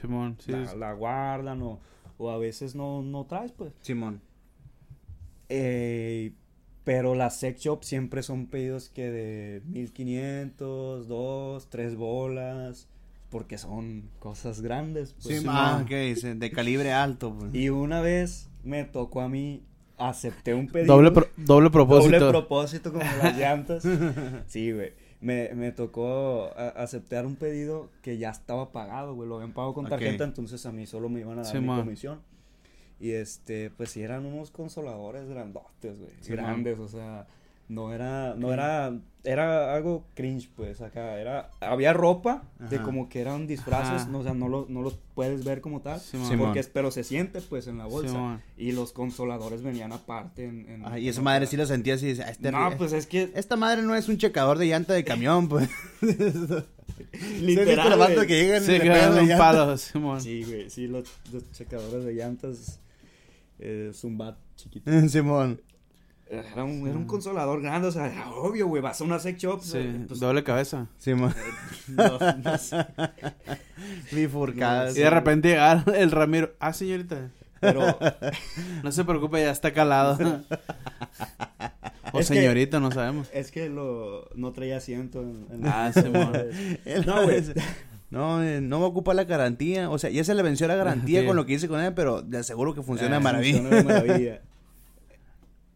Simón, sí. la guardan o, o a veces no, no traes pues. Simón. Eh, pero las sex shops siempre son pedidos que de 1500, 2, 3 bolas, porque son cosas grandes. pues. Sí, ah, ok, sí, de calibre alto, pues. Y una vez me tocó a mí acepté un pedido. Doble, pro- doble propósito. Doble propósito como las llantas. Sí, güey. Me, me tocó a- aceptar un pedido que ya estaba pagado, güey. Lo habían pagado con tarjeta, entonces a mí solo me iban a dar Sí, mi man. comisión. Y este, pues sí eran unos consoladores grandotes, güey. Sí, grandes, o sea, no era, no era, era algo cringe, pues, acá. Era, había ropa de como que eran disfraces, no, o sea, no, lo, no los puedes ver como tal. Sí, porque, es- pero se siente, pues, en la bolsa. y los consoladores venían aparte en... en- Ah, y esa madre sí lo sentía así. dice, "Ah, Este, No, pues es que Esta madre no es un checador de llanta de camión, pues. literal, que llegan y Sí, un palo. Sí, güey, sí, los, los checadores de llantas, eh, Zumbat chiquito. Simón. Era un, era un consolador grande, o sea, era obvio, güey, vas a una sex shop. Sí, eh, pues, doble cabeza. Simón. no, no sé, Bifurcadas. Y de repente llega el Ramiro. Ah, señorita. pero No se preocupe, ya está calado. o Es que- señorita, no sabemos. es que lo, no traía asiento en, en Ah, Simón. No, güey. No, eh, no me ocupa la garantía. O sea, ya se le venció la garantía con lo que hice con él, pero de aseguro que funciona de Ah, maravilla. Funciona de maravilla.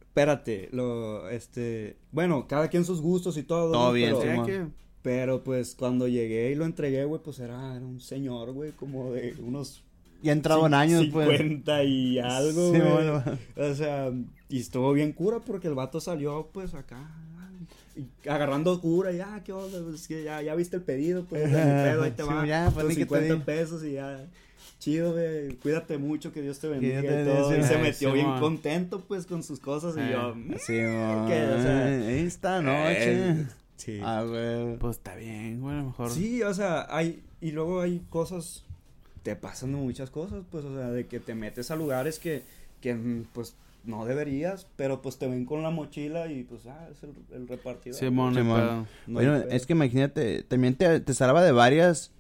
Espérate, lo, este, bueno, cada quien sus gustos y todo. Todo ¿no? bien, pero, sí, pero, pues cuando llegué y lo entregué, güey, pues era, era un señor, güey, como de unos Ya ha entrado en años, pues. 50 y algo, Sí, güey. bueno. O sea, y estuvo bien cura porque el vato salió, pues, acá, agarrando cura, ya, ¿qué onda? Pues que ya, ya viste el pedido, pues, pedo, ahí te Sí, va, ya, pues, tus ni que te 50 di. pesos y ya, chido, güey, cuídate mucho, que Dios te bendiga te y todo, y se metió sí, bien man. contento, pues, con sus cosas, y Eh, yo, mm, Simón. Que, o sea, Esta noche. eh, sí. Ah, güey. Pues está bien, güey, a lo mejor. Sí, o sea, hay, y luego hay cosas, te pasan muchas cosas, pues, o sea, de que te metes a lugares que, que pues, no deberías, pero pues te ven con la mochila y pues, ah, es el, el repartidor. Simón, Simón. No Bueno, es que imagínate, también te, te salva de varias.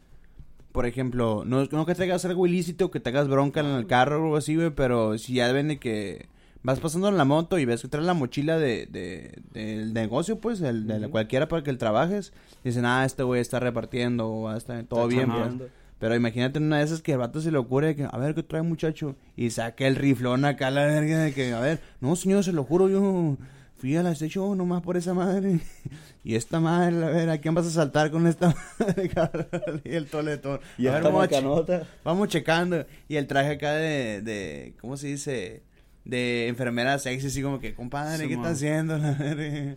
Por ejemplo, no, no que traigas algo ilícito, que te hagas bronca en el carro o algo así, güey, pero si ya ven de que vas pasando en la moto y ves que traes la mochila de, de, del negocio, pues, el, de cualquiera para que el trabajes, dicen, ah, este güey está repartiendo, o ah, está todo bien, pues. Pero imagínate una de esas que el vato se le ocurre que, a ver, ¿qué trae muchacho? Y saca el riflón acá a la verga de que, a ver, no señor, se lo juro, yo fui a la hecho nomás por esa madre. Y esta madre, a ver, ¿a quién vas a saltar con esta madre, cabrón? Y el toletón. Y a ver, vamos, che- vamos checando. Y el traje acá de, de, ¿cómo se dice? De enfermera sexy, así como que, compadre, ¿qué está Simón. haciendo? La verga?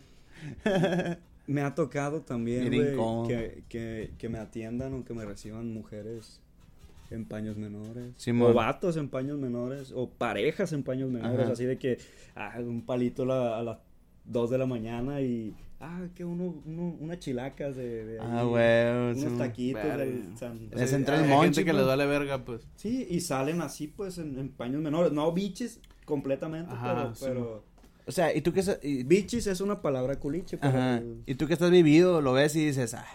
Me ha tocado también, que, que, que me atiendan o que me reciban mujeres en paños menores. Simón. O vatos en paños menores. O parejas en paños menores. Ajá. Así de que, ah, un palito la- a las 2 de la mañana y, ah, que uno, uno unas chilacas de, de Ah, güey. Unos sí. taquitos del San- Es así- entre el Hay monchi, gente que pues. les vale verga, pues. Sí, y salen así, pues, en, en paños menores. No bichis completamente, Ajá, pero, sí. pero... O sea, ¿y tú qué sa- y- Bichis es una palabra culiche, pero... Ajá. Y tú que estás vivido, lo ves y dices, ah.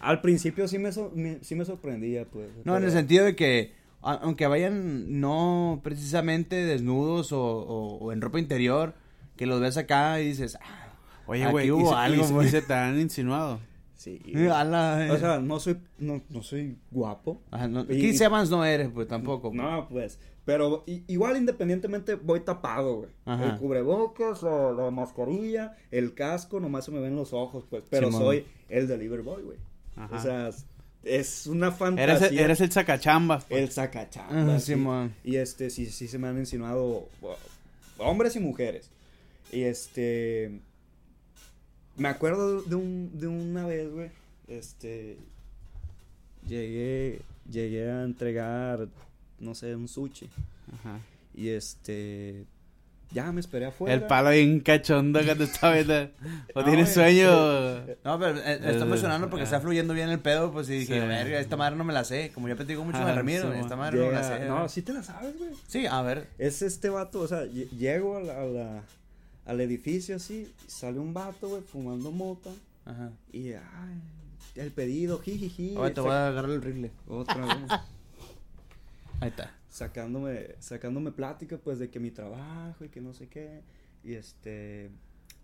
Al principio sí me, so- me- sí me sorprendía, pues. No, en el sentido de que, aunque vayan no precisamente desnudos o, o- o en ropa interior, que los ves acá y dices, ah, Oye, güey, y, se- algo, y se- y se te han insinuado. Sí. la- O sea, no soy, no, no soy guapo. Ajá, no, y- Chris Evans no eres, pues tampoco. pues. No, pues. Pero igual independientemente voy tapado, güey. Ajá. El cubrebocas, la, la mascarilla, el casco, nomás se me ven los ojos, pues. Pero Simón. soy el delivery boy, güey. Ajá. O sea, es una fantasía. Eres el, eres el sacachambas. pues. el sacachamba. Ajá, sí. Y este, sí, sí se me han insinuado uh, hombres y mujeres. Y este. Me acuerdo de, un, de una vez, güey. Este. Llegué. Llegué a entregar, no sé, un sushi. Ajá. Y este. Ya me esperé afuera. El palo bien cachondo que te está viendo. O No, tienes es- sueño. No, pero eh, está Eh, emocionando porque ah. está fluyendo bien el pedo, pues y dije, Sí. verga, esta madre no me la sé. Como yo platico mucho con Ah, Ramiro, sí, esta madre no me la sé. no, sí te la sabes, güey. Sí, a ver. Es este vato, o sea, lle- llego a la, a la- al edificio así, sale un vato, güey, fumando mota. Ajá. Y, ay, el pedido, jijiji. Ahora te voy a agarrar el rifle. Otra vez. Ahí está. sacándome, sacándome plática, pues, de que mi trabajo y que no sé qué. Y este,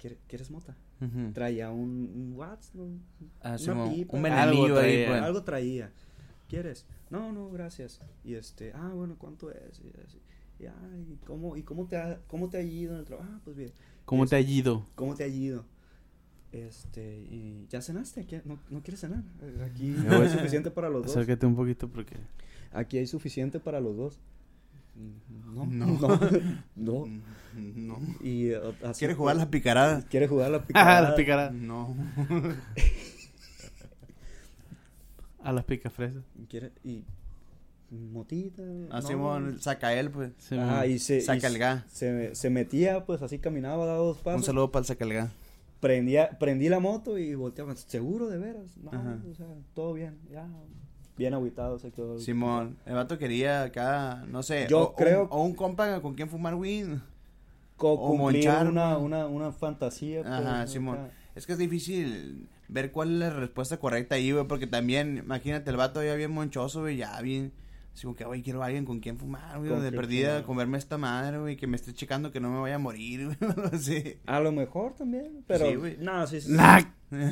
¿quiere- ¿quieres mota? Traía un, un Watts, ¿no? Ah, Una pipa. un venenillo ahí, traía. pues. Algo traía. ¿Quieres? No, no, gracias. Y este, ah, bueno, ¿cuánto es? Y, así. Y, ¿cómo, ¿y cómo te, ha, cómo te ha ido en el trabajo? Ah, pues bien. ¿Cómo Es- te ha ido? ¿Cómo te ha ido? Este, y ya cenaste, ¿Qué- ¿No, no quieres cenar? Eh, Aquí voy- hay suficiente para los dos. Acércate un poquito porque... Aquí hay suficiente para los dos. No, No. no, no. No. Y, así ¿Quiere fue. jugar la picarada? ¿Quiere jugar la Ah, picada? la picarada. No. A las picafresas. ¿Quiere? Y motita. Así, no. bueno, saca él, pues. Sí, Ah, y se, Saca y el ga. Se, se metía, pues así caminaba, daba dos pasos. Un saludo para el sacalga. Prendía, prendí la moto y volteaba. ¿Seguro de veras? No, Ajá. o sea, todo bien. Ya, bien aguitado se quedó. Simón, el vato quería acá, no sé. Yo o, o creo- un- O, un compa con quien fumar weed. Co- o cumplir monchar, una, ¿no? una, una fantasía. pues, Ajá, acá. Simón. Es que es difícil ver cuál es la respuesta correcta ahí, güey, porque también, imagínate, el vato ya bien monchoso, güey, ya bien... Así como que, güey, quiero a alguien con quien fumar, güey, de perdida, fumar. comerme esta madre, güey, que me esté checando que no me vaya a morir, güey, algo así. A lo mejor también, pero. Sí, güey. no, sí, sí,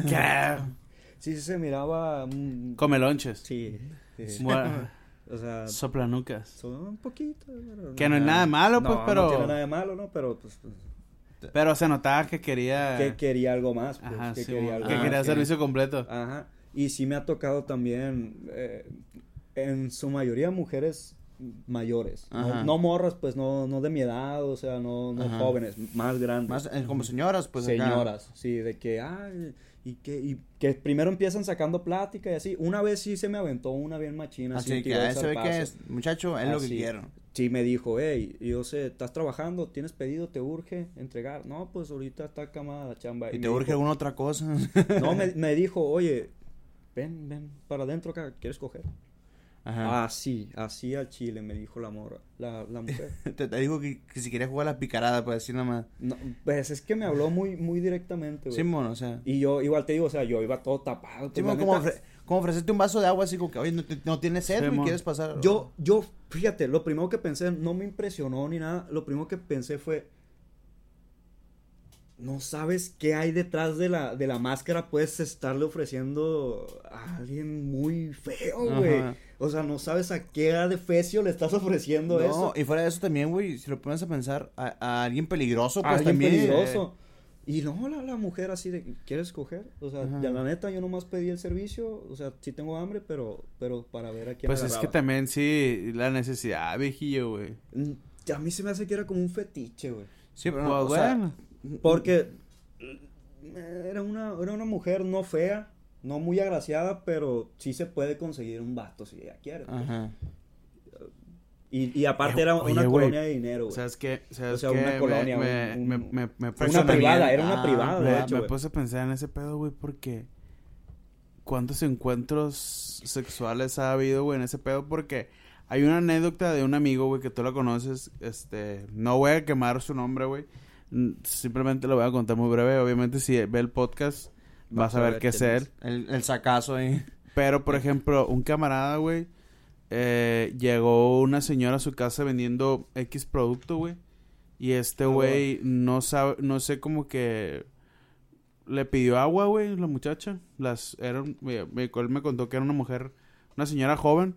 ¿qué? sí, sí se miraba. mm, Come lonches. sí. sí. Bueno, O sea, soplanucas. son un poquito. pero Que no es nada malo, no, pues, pero- No tiene nada de malo, ¿no? Pero, pues. pues, Pero se notaba que quería... que quería algo más. Pues, Ajá, que sí, quería algo que quería ok. servicio completo. Ajá. Y sí me ha tocado también, eh, en su mayoría mujeres mayores. No, no morras, pues no, no de mi edad, o sea, no, no jóvenes, más grandes. Más eh, como señoras, pues acá. Señoras, sí, de que, ay, y que, y que primero empiezan sacando plática y así. Una vez sí se me aventó una bien machina. sí, Así que a se ve que es, muchacho, es lo que quiero. Sí, me dijo, hey, yo sé, estás trabajando, tienes pedido, te urge entregar. No, pues ahorita está acá la chamba. Y te urge dijo- alguna otra cosa. No, me, me dijo, oye, ven, ven, para adentro acá, ¿quieres coger? Ajá. Así, así al chile, me dijo la morra, la, la mujer. Te, te digo que, que si querías jugar la picarada, pues así nada más. No, pues es que me habló muy, muy directamente, güey. Simón, o sea. Y yo, igual te digo, o sea, yo iba todo tapado. pues, Simón, la como, ofre- como ofrecerte un vaso de agua así como que, oye, no, te- no tienes sed, güey, Simón. ¿quieres pasar? Yo, yo, fíjate, lo primero que pensé, no me impresionó ni nada, lo primero que pensé fue, no sabes qué hay detrás de la, de la máscara, puedes estarle ofreciendo a alguien muy feo, güey. O sea, no sabes a qué adefesio le estás ofreciendo No, eso. y fuera de eso también, güey, si lo pones a pensar, a, a alguien peligroso, A pues alguien también. peligroso. Y no, la, la mujer así de, ¿quieres coger? O sea, ya la neta, yo nomás pedí el servicio, o sea, sí tengo hambre, pero, pero para ver a quién Pues es que también sí, la necesidad, viejillo, güey. Mm, A mí se me hace que era como un fetiche, güey. Sí, pero no, Pues o sea, bueno. Porque mm, era una, era una mujer no fea, no muy agraciada, pero sí se puede conseguir un vato si ella quiere. pues. Ajá. Y, y aparte Eh, era oye, una colonia de dinero, güey. ¿Sabes qué? ¿Sabes O sea, qué? una colonia, me, un- me, me, me una privada, era una Ah, privada, de hecho, me puse a pensar en ese pedo, güey, porque cuántos encuentros sexuales ha habido, güey, en ese pedo, porque hay una anécdota de un amigo, güey, que tú la conoces, este, no voy a quemar su nombre, güey, simplemente lo voy a contar muy breve, obviamente si ve el podcast vas, a ver qué es él, El, el sacazo ahí. pero por ejemplo, un camarada, güey, eh, llegó una señora a su casa vendiendo X producto, güey. Y este güey no sabe, no sé como que le pidió agua, güey, la muchacha. Las, era, me, me- él me contó que era una mujer, una señora joven.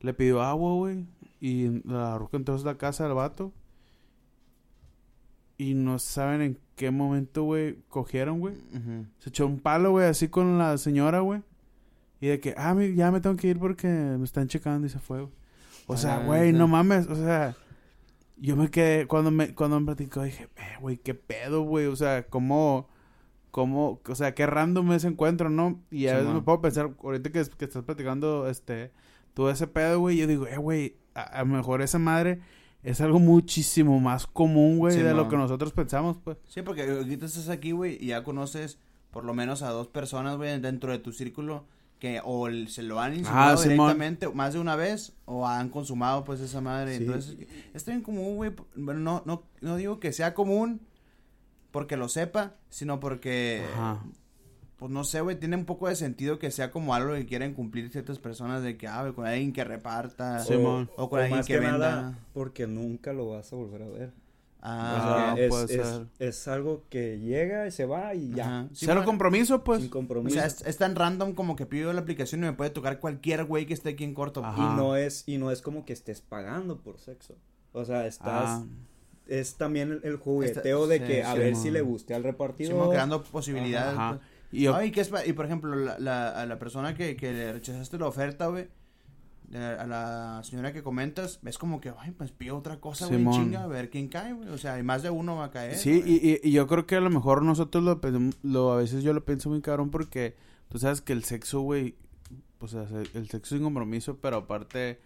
Le pidió agua, güey. Y la arrojó entonces a la casa del vato. Y no saben en qué momento, güey, cogieron, güey. Ujú. Se echó un palo, güey, así con la señora, güey. Y de que, ah, mi- ya me tengo que ir porque me están checando y se fue, güey. O sea, güey, no mames, o sea, yo me quedé, cuando me, cuando me platicó, dije, eh, güey, qué pedo, güey, o sea, cómo, cómo, o sea, qué random ese encuentro, ¿no? Y a Sí, veces me puedo pensar, ahorita que, que estás platicando, este, todo ese pedo, güey, yo digo, eh, güey, a lo mejor esa madre es algo muchísimo más común, güey, Sí, de lo que nosotros pensamos, pues. Sí, porque ahorita estás aquí, güey, y ya conoces por lo menos a dos personas, güey, dentro de tu círculo que o se lo han insinuado Ah, directamente más de una vez o han consumado, pues, esa madre. Sí. Entonces, está bien común, güey. Bueno, no, no, no digo que sea común porque lo sepa, sino porque, Ajá. Pues, no sé, güey, tiene un poco de sentido que sea como algo que quieren cumplir ciertas personas de que, ah, güey, con alguien que reparta. Sí, mon. O con alguien más que venda. nada, porque nunca lo vas a volver a ver. Ah, O sea, es, puede es- ser. es algo que llega y se va y ya. Sí, Cero compromiso, pues. Sin O compromiso. sea, es, es tan random como que pido la aplicación y me puede tocar cualquier güey que esté aquí en corto. Ajá. y no es y no es como que estés pagando por sexo. O sea, estás... Ah, Es también el, el jugueteo de sí, que a sí, ver mon. si le guste al repartidor. Simón, creando posibilidades. Ajá. pues. Y yo- Ay, ¿qué es y por ejemplo, la, la, a la persona que, que le rechazaste la oferta, güey, a la señora que comentas, ves como que, ay, pues pido otra cosa, güey, chinga, a ver quién cae, güey. O sea, y más de uno va a caer. Sí, y, y, yo creo que a lo mejor nosotros lo, lo a veces yo lo pienso muy cabrón porque tú sabes que el sexo, güey, o sea, se- el sexo sin compromiso, pero aparte,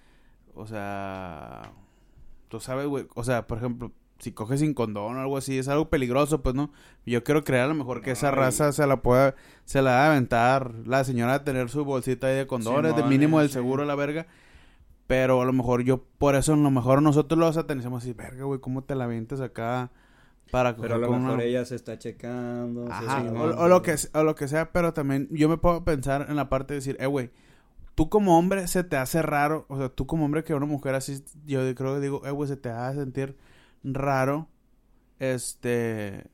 o sea, tú sabes, güey, o sea, por ejemplo, si coges sin condón o algo así, es algo peligroso, pues, ¿no? Yo quiero creer a lo mejor que esa raza se la pueda, se la va a aventar la señora a tener su bolsita ahí de condones, de mínimo del sí. seguro, la verga. Pero a lo mejor yo, por eso a lo mejor nosotros lo satanizamos así, verga, güey, ¿cómo te la avientas acá para Pero a lo mejor una- ella se está checando. Ajá, o lo que, o lo que sea, pero también yo me puedo pensar en la parte de decir, eh, güey, tú como hombre se te hace raro, o sea, tú como hombre que una mujer así, yo creo que digo, eh, güey, se te hace sentir raro, este,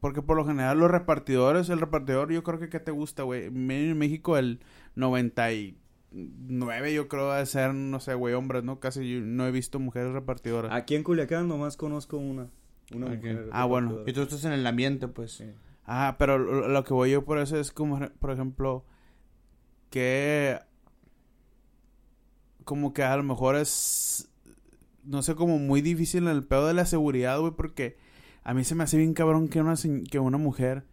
porque por lo general los repartidores, el repartidor, yo creo que ¿qué te gusta, güey? En México el 99 yo creo de ser, no sé, güey, hombres, ¿no? Casi yo no he visto mujeres repartidoras. Aquí en Culiacán nomás conozco una. Una Ok. mujer. Ah, bueno. Y tú estás en el ambiente, pues. Sí. Ah, pero lo, lo que voy yo por eso es como, por ejemplo, que como que a lo mejor es, no sé, como muy difícil el pedo de la seguridad, güey, porque a mí se me hace bien cabrón que una, que una mujer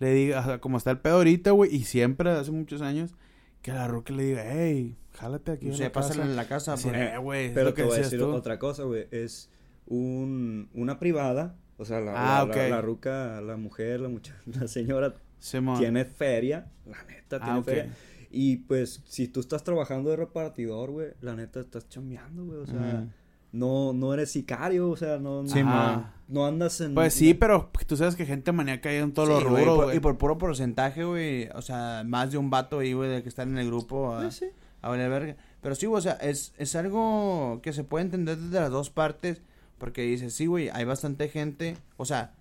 le diga, o sea, como está el pedo ahorita, güey, y siempre, hace muchos años, que la ruca le diga, hey, jálate aquí O en sea, la pásale casa. en la casa. Eh, Pero lo te que voy a decir tú. otra cosa, güey. Es un, una privada. O sea, la, Ah, la, ok. la, la ruca, la mujer, la muchacha, la señora Simón. tiene feria. La neta, tiene Ah, feria. Y pues, si tú estás trabajando de repartidor, güey, la neta estás chambeando, güey. O sea. No, no eres sicario, o sea, no, Sí, no, no andas en. Pues sí, pero tú sabes que gente maníaca hay en todos los Sí, güey, rubros, güey. Y por puro porcentaje, güey. O sea, más de un vato ahí, güey, de que están en el grupo. A, Pues sí. a valer verga. Pero sí, güey, o sea, es, es algo que se puede entender desde las dos partes. Porque dices, sí, güey, hay bastante gente. O sea,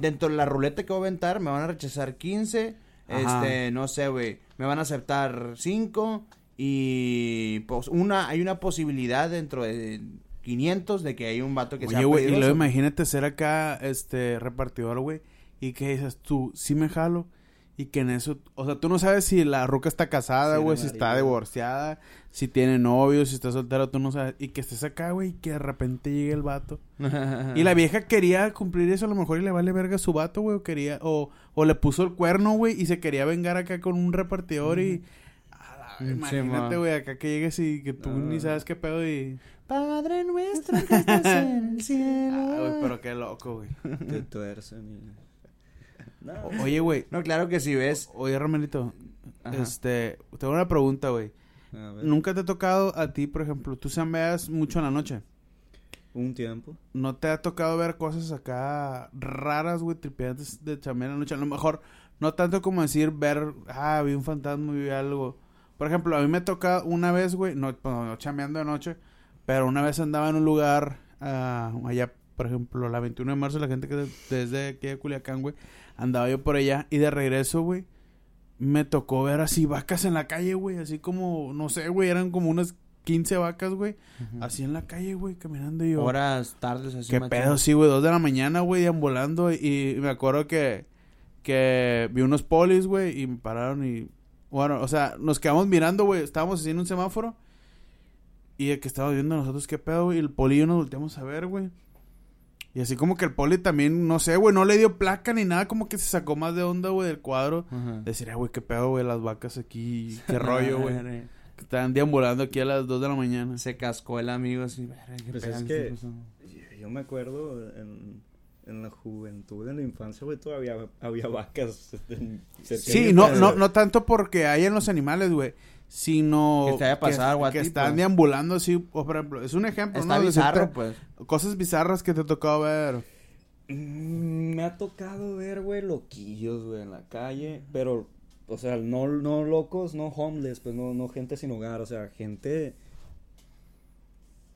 dentro de la ruleta que voy a aventar, me van a rechazar 15. Ajá. Este, no sé, güey. Me van a aceptar 5. Y pues una, hay una posibilidad dentro de 500 de que hay un vato que sea Oye, güey, y luego imagínate ser acá, este, repartidor, güey, y que dices tú, sí me jalo, y que en eso, o sea, tú no sabes si la ruca está casada, güey, si está divorciada, si tiene novio, si está soltero, tú no sabes, y que estés acá, güey, y que de repente llegue el vato. Y la vieja quería cumplir eso, a lo mejor y le vale verga a su vato, güey, o quería, o, o le puso el cuerno, güey, y se quería vengar acá con un repartidor y... Mm, imagínate, ma. güey, acá que llegues y que tú ni Ah. sabes qué pedo y... Padre nuestro que estás en el cielo. Ah, güey, pero qué loco, güey. Te tuercen y... No, O- Oye, güey, No, claro que si ves. Oye, Romelito, Ajá. este, tengo una pregunta, güey. ¿Nunca te ha tocado a ti, por ejemplo, tú chambeas mucho en la noche? un tiempo. ¿No te ha tocado ver cosas acá raras, güey, tripiantes de chambear en la noche? A lo mejor, no tanto como decir ver, ah, vi un fantasma, vi algo. Por ejemplo, a mí me toca una vez, güey, no, no chambeando de noche, pero una vez andaba en un lugar, ah, allá, por ejemplo, la 21 de marzo, la gente que de- desde aquí de Culiacán, güey, andaba yo por allá y de regreso, güey, me tocó ver así vacas en la calle, güey, así como, no sé, güey, eran como unas 15 vacas, güey, así en la calle, güey, caminando y yo. Horas, tardes, así. ¿Qué machín. pedo? Sí, güey, dos de la mañana, güey, deambulando. Y, y me acuerdo que, que vi unos polis, güey, y me pararon y... Bueno, o sea, nos quedamos mirando, güey, estábamos haciendo un semáforo. Y el que estaba viendo nosotros, ¿qué pedo, güey? Y el poli y yo nos volteamos a ver, güey. Y así como que el poli también, no sé, güey, no le dio placa ni nada, como que se sacó más de onda, güey, del cuadro. Ajá. Decir, "Ah, güey, qué pedo, güey, las vacas aquí, qué rollo, güey. Que estaban deambulando aquí a las dos de la mañana. Se cascó el amigo así. qué Pues pedo es que-. Yo- me acuerdo en, en la juventud, en la infancia, güey, todavía había vacas. en- Sí, no, no, no tanto porque hayan los animales, güey, sino Que te haya pasado algo a que ti, están pues. deambulando así, o por ejemplo, es un ejemplo, Está ¿no? bizarro, Decirte pues. Cosas bizarras que te tocó ver. Mm, Me ha tocado ver, güey, loquillos, güey, en la calle, pero, o sea, no, no locos, no homeless, pues no, no gente sin hogar, o sea, gente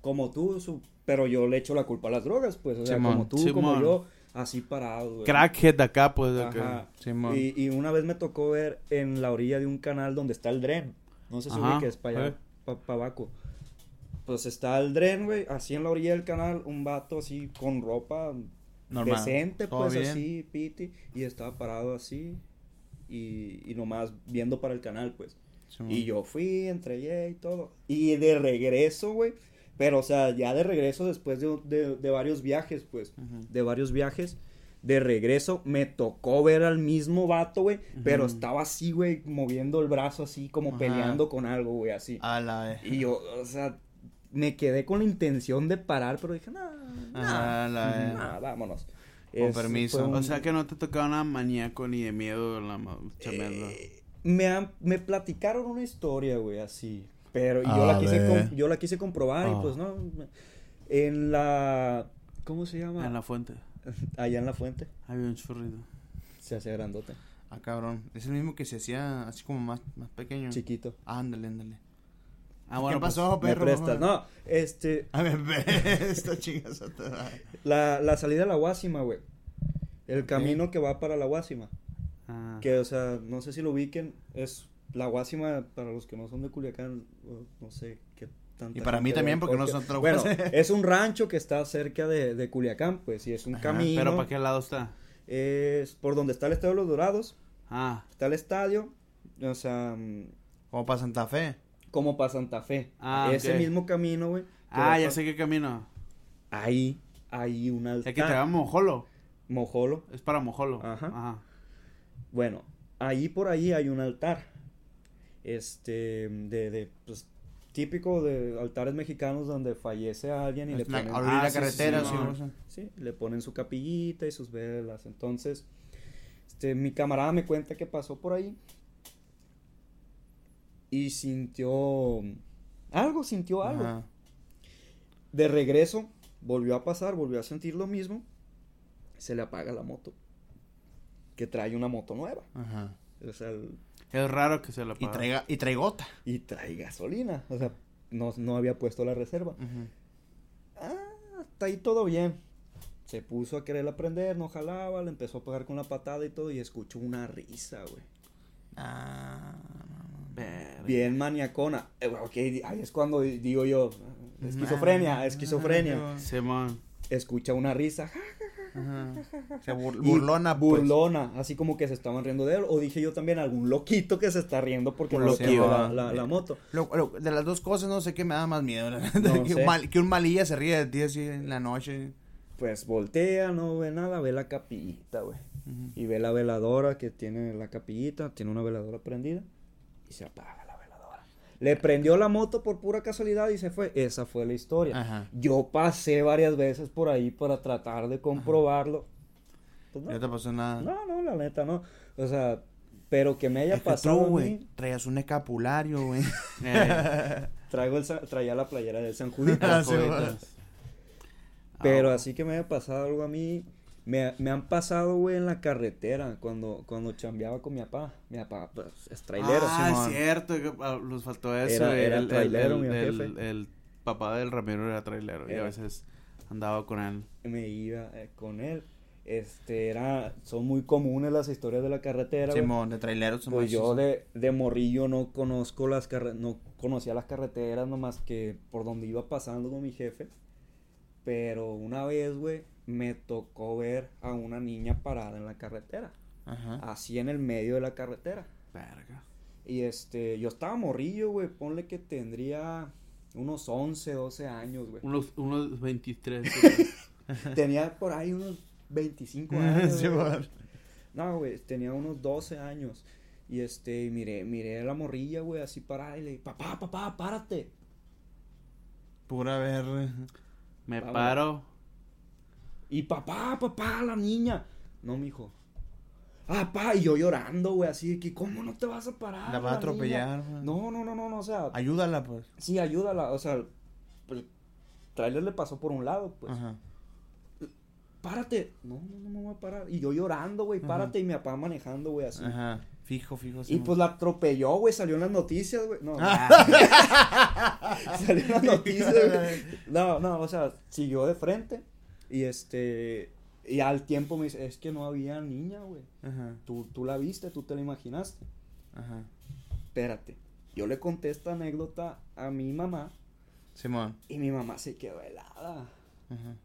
como tú, su- pero yo le echo la culpa a las drogas, pues, o sea, Simón, como tú, Simón. como yo, así parado, güey. Crackhead acá, pues. de que- Ajá. Simón. Y, y una vez me tocó ver en la orilla de un canal donde está el dren. No sé si Ajá, que es para allá, para abajo. pues está el dren, güey, así en la orilla del canal, un vato así con ropa Normal. decente, pues bien. así, piti, y estaba parado así, y, y nomás viendo para el canal, pues. Y yo fui, entregué y todo. Y de regreso, güey. Pero, o sea, ya de regreso después de, de- de varios viajes, pues. De varios viajes. De regreso me tocó ver al mismo vato, güey. Pero estaba así, güey, moviendo el brazo así, como Ajá. peleando con algo, güey, así. A la vez. Y yo, o sea, me quedé con la intención de parar, pero dije, no, Ah, no, la- vámonos. Con permiso. un- O sea que no te tocaba nada maníaco ni de miedo la chameando. Eh, me, me platicaron una historia, güey, así. Pero y yo, la quise com- yo la quise comprobar Ah. y pues no. En la. ¿Cómo se llama? En la fuente. Allá en la fuente. Había un churrito. Se hace grandote. Ah, cabrón. Es el mismo que se hacía así como más, más pequeño. Chiquito. Ándale, ándale. Ah, bueno, ¿Qué pasó, Me perro? prestas. No, este. A ver, esta chingas. La, la salida a la Guásima, güey. El camino que va para la Guásima. pues, ah. Que, o sea, no sé si lo ubiquen. Es la Guásima, para los que no son de Culiacán, no sé qué tanta Y para mí también, porque no podcast. son Bueno, es un rancho que está cerca de, de Culiacán, pues, y es un Ajá, camino. Pero ¿para qué lado está? Es por donde está el Estadio de los Dorados, Ah, está el estadio, o sea, mm, Como para Santa Fe. como para Santa Fe. Ah, Ese ok. mismo camino, güey. ah ya sé qué camino. Ahí, ahí un altar. Es que te Mojolo. Mojolo. Es para Mojolo. Ajá. Ajá. Bueno, ahí por ahí hay un altar. Este, de, de, pues, típico de altares mexicanos donde fallece alguien y le Es ponen, a orilla de Ah, la sí, carretera, sí, le ponen su capillita y sus velas. Entonces, este, mi camarada me cuenta que pasó por ahí y sintió algo, sintió algo. Ajá. De regreso, volvió a pasar, volvió a sentir lo mismo. Se le apaga la moto. Que trae una moto nueva. Ajá. O sea, el- Es raro que se lo Y pague. traiga, y traigota. y trae gasolina. O sea, no, no había puesto la reserva. Ujú. Ah, hasta ahí todo bien. Se puso a querer aprender, no jalaba, le empezó a pegar con la patada y todo. Y escuchó una risa, güey. Ah, Verga. Bien maniacona. Eh, ok, ahí es cuando digo yo, esquizofrenia, esquizofrenia. Simón. Escucha una risa. ja, Ajá. Se bur- Y burlona, pues. burlona, así como que se estaban riendo de él. O dije yo también, algún loquito que se está riendo porque no la, la- la moto. Lo- lo- de las dos cosas, no sé qué me da más miedo. No que, un mal- que un malilla se ríe de ti así en la noche. Pues voltea, no ve nada, ve la capillita, güey. Y ve la veladora que tiene la capillita, tiene una veladora prendida y se apaga la. Le prendió la moto por pura casualidad y se fue. Esa fue la historia. Ajá. Yo pasé varias veces por ahí para tratar de comprobarlo. Pues No no, te pasó nada. no, no, la neta no. O sea, pero que me haya Es pasado güey, mí, traías un escapulario, güey. Eh, traigo el, traía la playera del San Judito. Ah, jovitas. Pero Ah, así que me haya pasado algo a mí. Me, me han pasado, güey, en la carretera cuando, cuando chambeaba con mi papá. Mi papá, pues, es trailero. Ah, es cierto. ah, Nos faltó eso. Era- era el, trailero, el- mi el- jefe. el papá del Ramiro era trailero. Y a Era. veces andaba con él. Me iba eh, con él. Este, era, son muy comunes las historias de la carretera. Simón, de traileros. Pues yo de, de morrillo no conozco las carreteras, no conocía las carreteras nomás que por donde iba pasando con mi jefe. Pero una vez, güey, me tocó ver a una niña parada en la carretera. Ajá. Así en el medio de la carretera. Verga. Y este, yo estaba morrillo, güey, ponle que tendría unos 11, 12 años, güey. Unos, unos 23. Tenía por ahí unos 25 años. güey. No, güey, tenía unos 12 años. Y este, y miré, miré a la morrilla, güey, así parada y le dije, papá, papá, párate. Pura ver. Me Vámonos. paro. Y papá, papá, la niña. No, mijo. Ah, pa, y yo llorando, güey, así de que, ¿cómo no te vas a parar? La va a niña?" atropellar, güey. No, no, no, no, no, o sea, Ayúdala, pues. sí, ayúdala, o sea, el trailer le pasó por un lado, pues. Ajá. Párate. No, no, no me voy a parar. Y yo llorando, güey, Ajá. párate. Y mi papá manejando, güey, así. Ajá. Fijo, fijo. Y Simón. pues la atropelló, güey, salió en las noticias, güey. No, salió en las noticias, güey. No, no, o sea, siguió de frente. Y este. Y al tiempo me dice, es que no había niña, güey. Ajá. Tú, tú la viste, tú te la imaginaste. Ajá. Espérate. Yo le conté esta anécdota a mi mamá. Simón. Y mi mamá se quedó helada. Ajá.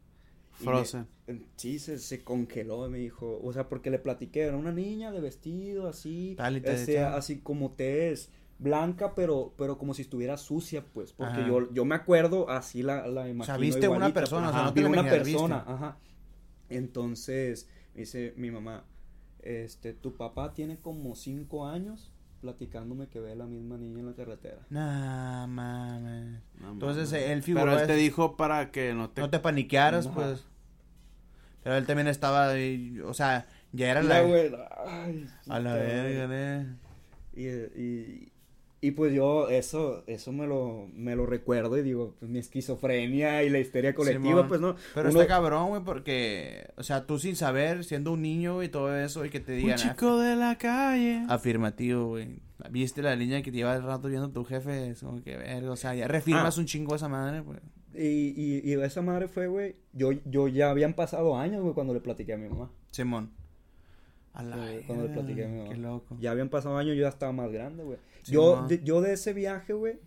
Frozen. me- sí, se, se congeló y me dijo, o sea, porque le platiqué, era una niña de vestido así, Tal y tal y este, tal. así como te es blanca, pero, pero como si estuviera sucia, pues, porque Ajá. yo, yo me acuerdo así la, la imagino viste una igualita, persona, pues. o sea, no Ajá, te vi una persona, viste. ajá. Entonces, me dice mi mamá, este, tu papá tiene como cinco años platicándome que ve a la misma niña en la carretera. Nah, mames. No Entonces mames. él figuró. Pero él te es- dijo para que no te... No te paniquearas, Ajá. pues. Pero él también estaba. ahí, o sea, ya era la. ay, A la verga, eh. Y, y, y pues yo eso eso me lo me lo recuerdo y digo, pues mi esquizofrenia y la histeria colectiva, pues no. Pero Uno- está cabrón, güey, porque. O sea, tú sin saber, siendo un niño y todo eso, y que te Un digan. chico de la calle. "Ah, Afirmativo, güey. ¿Viste la línea que te lleva el rato viendo tu jefe? Es como que, verga, o sea, ya refirmas Ah. un chingo a esa madre, pues. Y, y, y esa madre fue, güey, yo, yo ya habían pasado años, güey, cuando le platiqué a mi mamá. Simón. A la cuando le platiqué a mi mamá. Qué loco. Ya habían pasado años, yo ya estaba más grande, güey. Sí, yo, de, yo de ese viaje, güey,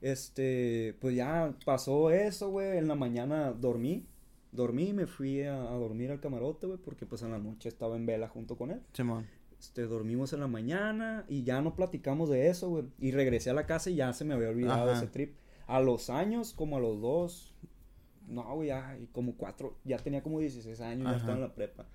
este, pues ya pasó eso, güey, en la mañana dormí, dormí y me fui a, a dormir al camarote, güey, porque pues en la noche estaba en vela junto con él. Simón. Este, dormimos en la mañana y ya no platicamos de eso, güey. Y regresé a la casa y ya se me había olvidado Ajá. ese trip. A los años, como a los dos, no, güey, ya, como cuatro, ya tenía como 16 años, ya Ajá. estaba en la prepa.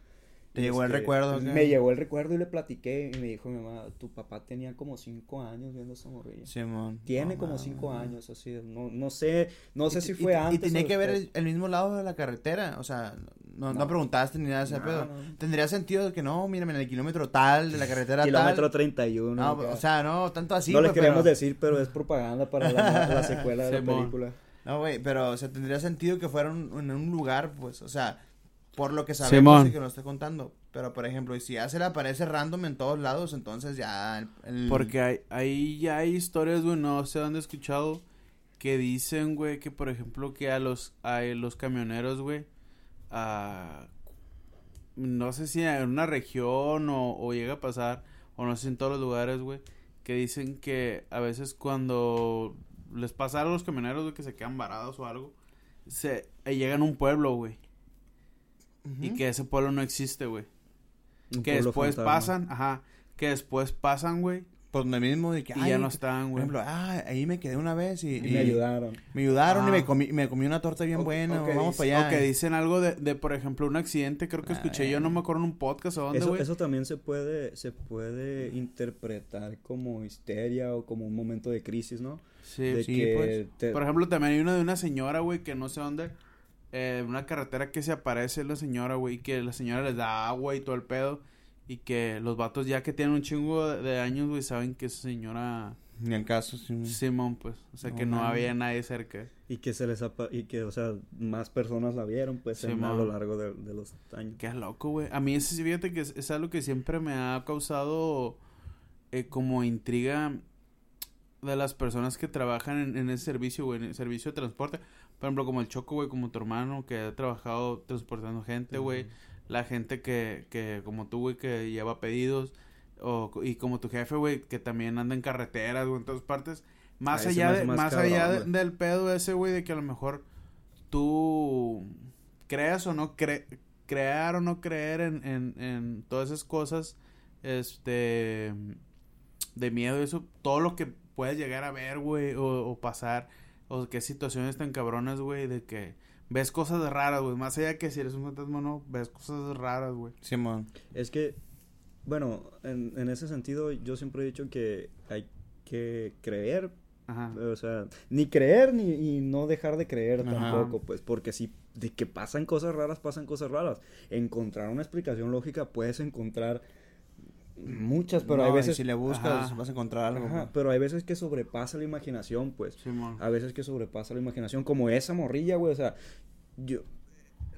¿Te llegó el este, recuerdo? Me llegó el recuerdo y le platiqué y me dijo mi mamá, tu papá tenía como cinco años viendo esa morrilla. Simón. Tiene No como mames. cinco años, así, no, no sé, no sé Y- si fue y- antes Y tenía o que ver después. el, el mismo lado de la carretera. O sea, no, no, No. preguntaste ni nada de ese No, pedo. no. Tendría sentido que no, mírame, en el kilómetro tal de la carretera Kilómetro tal. 31. No, o sea, no, tanto así. no les pues, queríamos pero- decir, pero es propaganda para la, la secuela de la película. No, güey, pero, o sea, tendría sentido que fuera un- en un lugar, pues, o sea, por lo que sabemos y que nos está contando. Pero, por ejemplo, y si ya se le aparece random en todos lados, entonces ya... el- el- Porque hay, ahí ya hay historias, güey, no sé dónde he escuchado, que dicen, güey, que por ejemplo que a los, a los camioneros, güey, a- no sé si en una región o, o llega a pasar, o no sé si en todos los lugares, güey, que dicen que a veces cuando les pasa a los camioneros, güey, que se quedan varados o algo, se eh, llegan a un pueblo, güey, Ujú. y que ese pueblo no existe, güey. Que después fantasma. pasan, ajá, que después pasan, güey, Pues lo mismo de que... y ay, ya no están, Por güey. ejemplo, ah, ahí me quedé una vez y... Y y me ayudaron. Me ayudaron y Ah. me comí, me comí una torta bien O- buena, o que vamos dice- para allá. O que dicen algo de, de, por ejemplo, un accidente, creo que Ah, escuché yo, no me acuerdo en un podcast o dónde, Eso, güey. eso también se puede, se puede interpretar como histeria o como un momento de crisis, ¿no? Sí, de sí, que pues. te- Por ejemplo, también hay una de una señora, güey, que no sé dónde, eh, una carretera que se aparece la señora, güey, y que la señora les da agua y todo el pedo, y que los vatos ya que tienen un chingo de, de años, güey, saben que esa señora, Ni el caso, sí. Simón, pues, o sea, No que no había nadie cerca. y que se les apa- y que, o sea, más personas la vieron, pues, en- a Simón. lo largo de, de los años. Qué loco, güey. A mí ese, fíjate que es, es algo que siempre me ha causado eh, como intriga de las personas que trabajan en, en ese servicio, güey, en el servicio de transporte. Por ejemplo, como el Choco, güey, como tu hermano que ha trabajado transportando gente, güey. La gente que, que, como tú, güey, que lleva pedidos. O, y como tu jefe, güey, que también anda en carreteras, güey, en todas partes. Más Ahí allá, de, más más cabrón, allá de- del pedo ese, güey, de que a lo mejor tú creas o no cre crear o no creer en, en, en todas esas cosas, este, de miedo eso, todo lo que puedes llegar a ver, güey, o, o pasar, o qué situaciones tan cabronas, güey, de que ves cosas raras, güey, más allá que si eres un fantasma o no, ves cosas raras, güey. Simón. Es que, bueno, en, en ese sentido, yo siempre he dicho que hay que creer, Ajá. o sea, ni creer ni y no dejar de creer Ajá. tampoco, pues, porque si de que pasan cosas raras, pasan cosas raras. Encontrar una explicación lógica puedes encontrar muchas, pero No, hay veces... si le buscas, Ajá. vas a encontrar algo. Ajá, güey. pero hay veces que sobrepasa la imaginación, pues. Simón. A veces que sobrepasa la imaginación, como esa morrilla, güey, o sea, yo...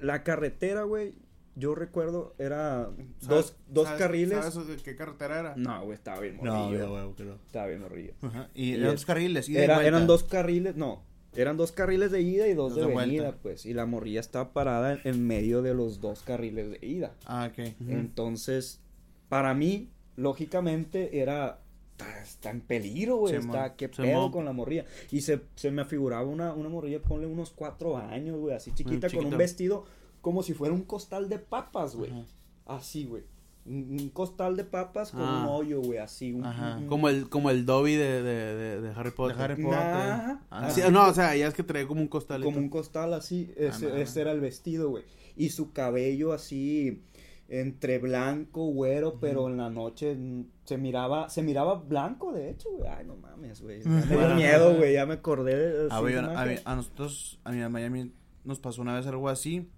La carretera, güey, yo recuerdo, era dos, ¿Sabes- dos sabes- carriles... ¿Sabes de qué carretera era? No, güey, estaba bien No, morrillo. güey, güey, que no. Estaba bien morrillo. Ajá. Y, Y eran es- dos carriles. y Era- eran dos carriles, no, eran dos carriles de ida y dos, Dos de, de vuelta. venida, pues. Y la morrilla estaba parada en, en medio de los dos carriles de ida. Ah, ok. Entonces, para mí, lógicamente, era está, está en peligro, güey. Está, qué pedo con la morrilla. Y se, se me afiguraba una, una morrilla, ponle unos cuatro años, güey, así chiquita, con un vestido como si fuera un costal de papas, güey. Ajá. Así, güey. Un, un costal de papas con Ah. un hoyo, güey, así. Un, Ajá. un- Como el, como el Dobby de, de, de, de Harry Potter. Harry Potter. Nah, Ah, así, no, o sea, ya es que trae como un costalito. como un costal así, ese, mames. ese era el vestido, güey. Y su cabello así entre blanco, güero, pero en la noche mm, se miraba, se miraba blanco, de hecho, güey. Ay, no mames, güey. Me dio miedo, güey, ya me acordé. de- A, ver, de a, ver, a nosotros, a mi a Miami nos pasó una vez algo así.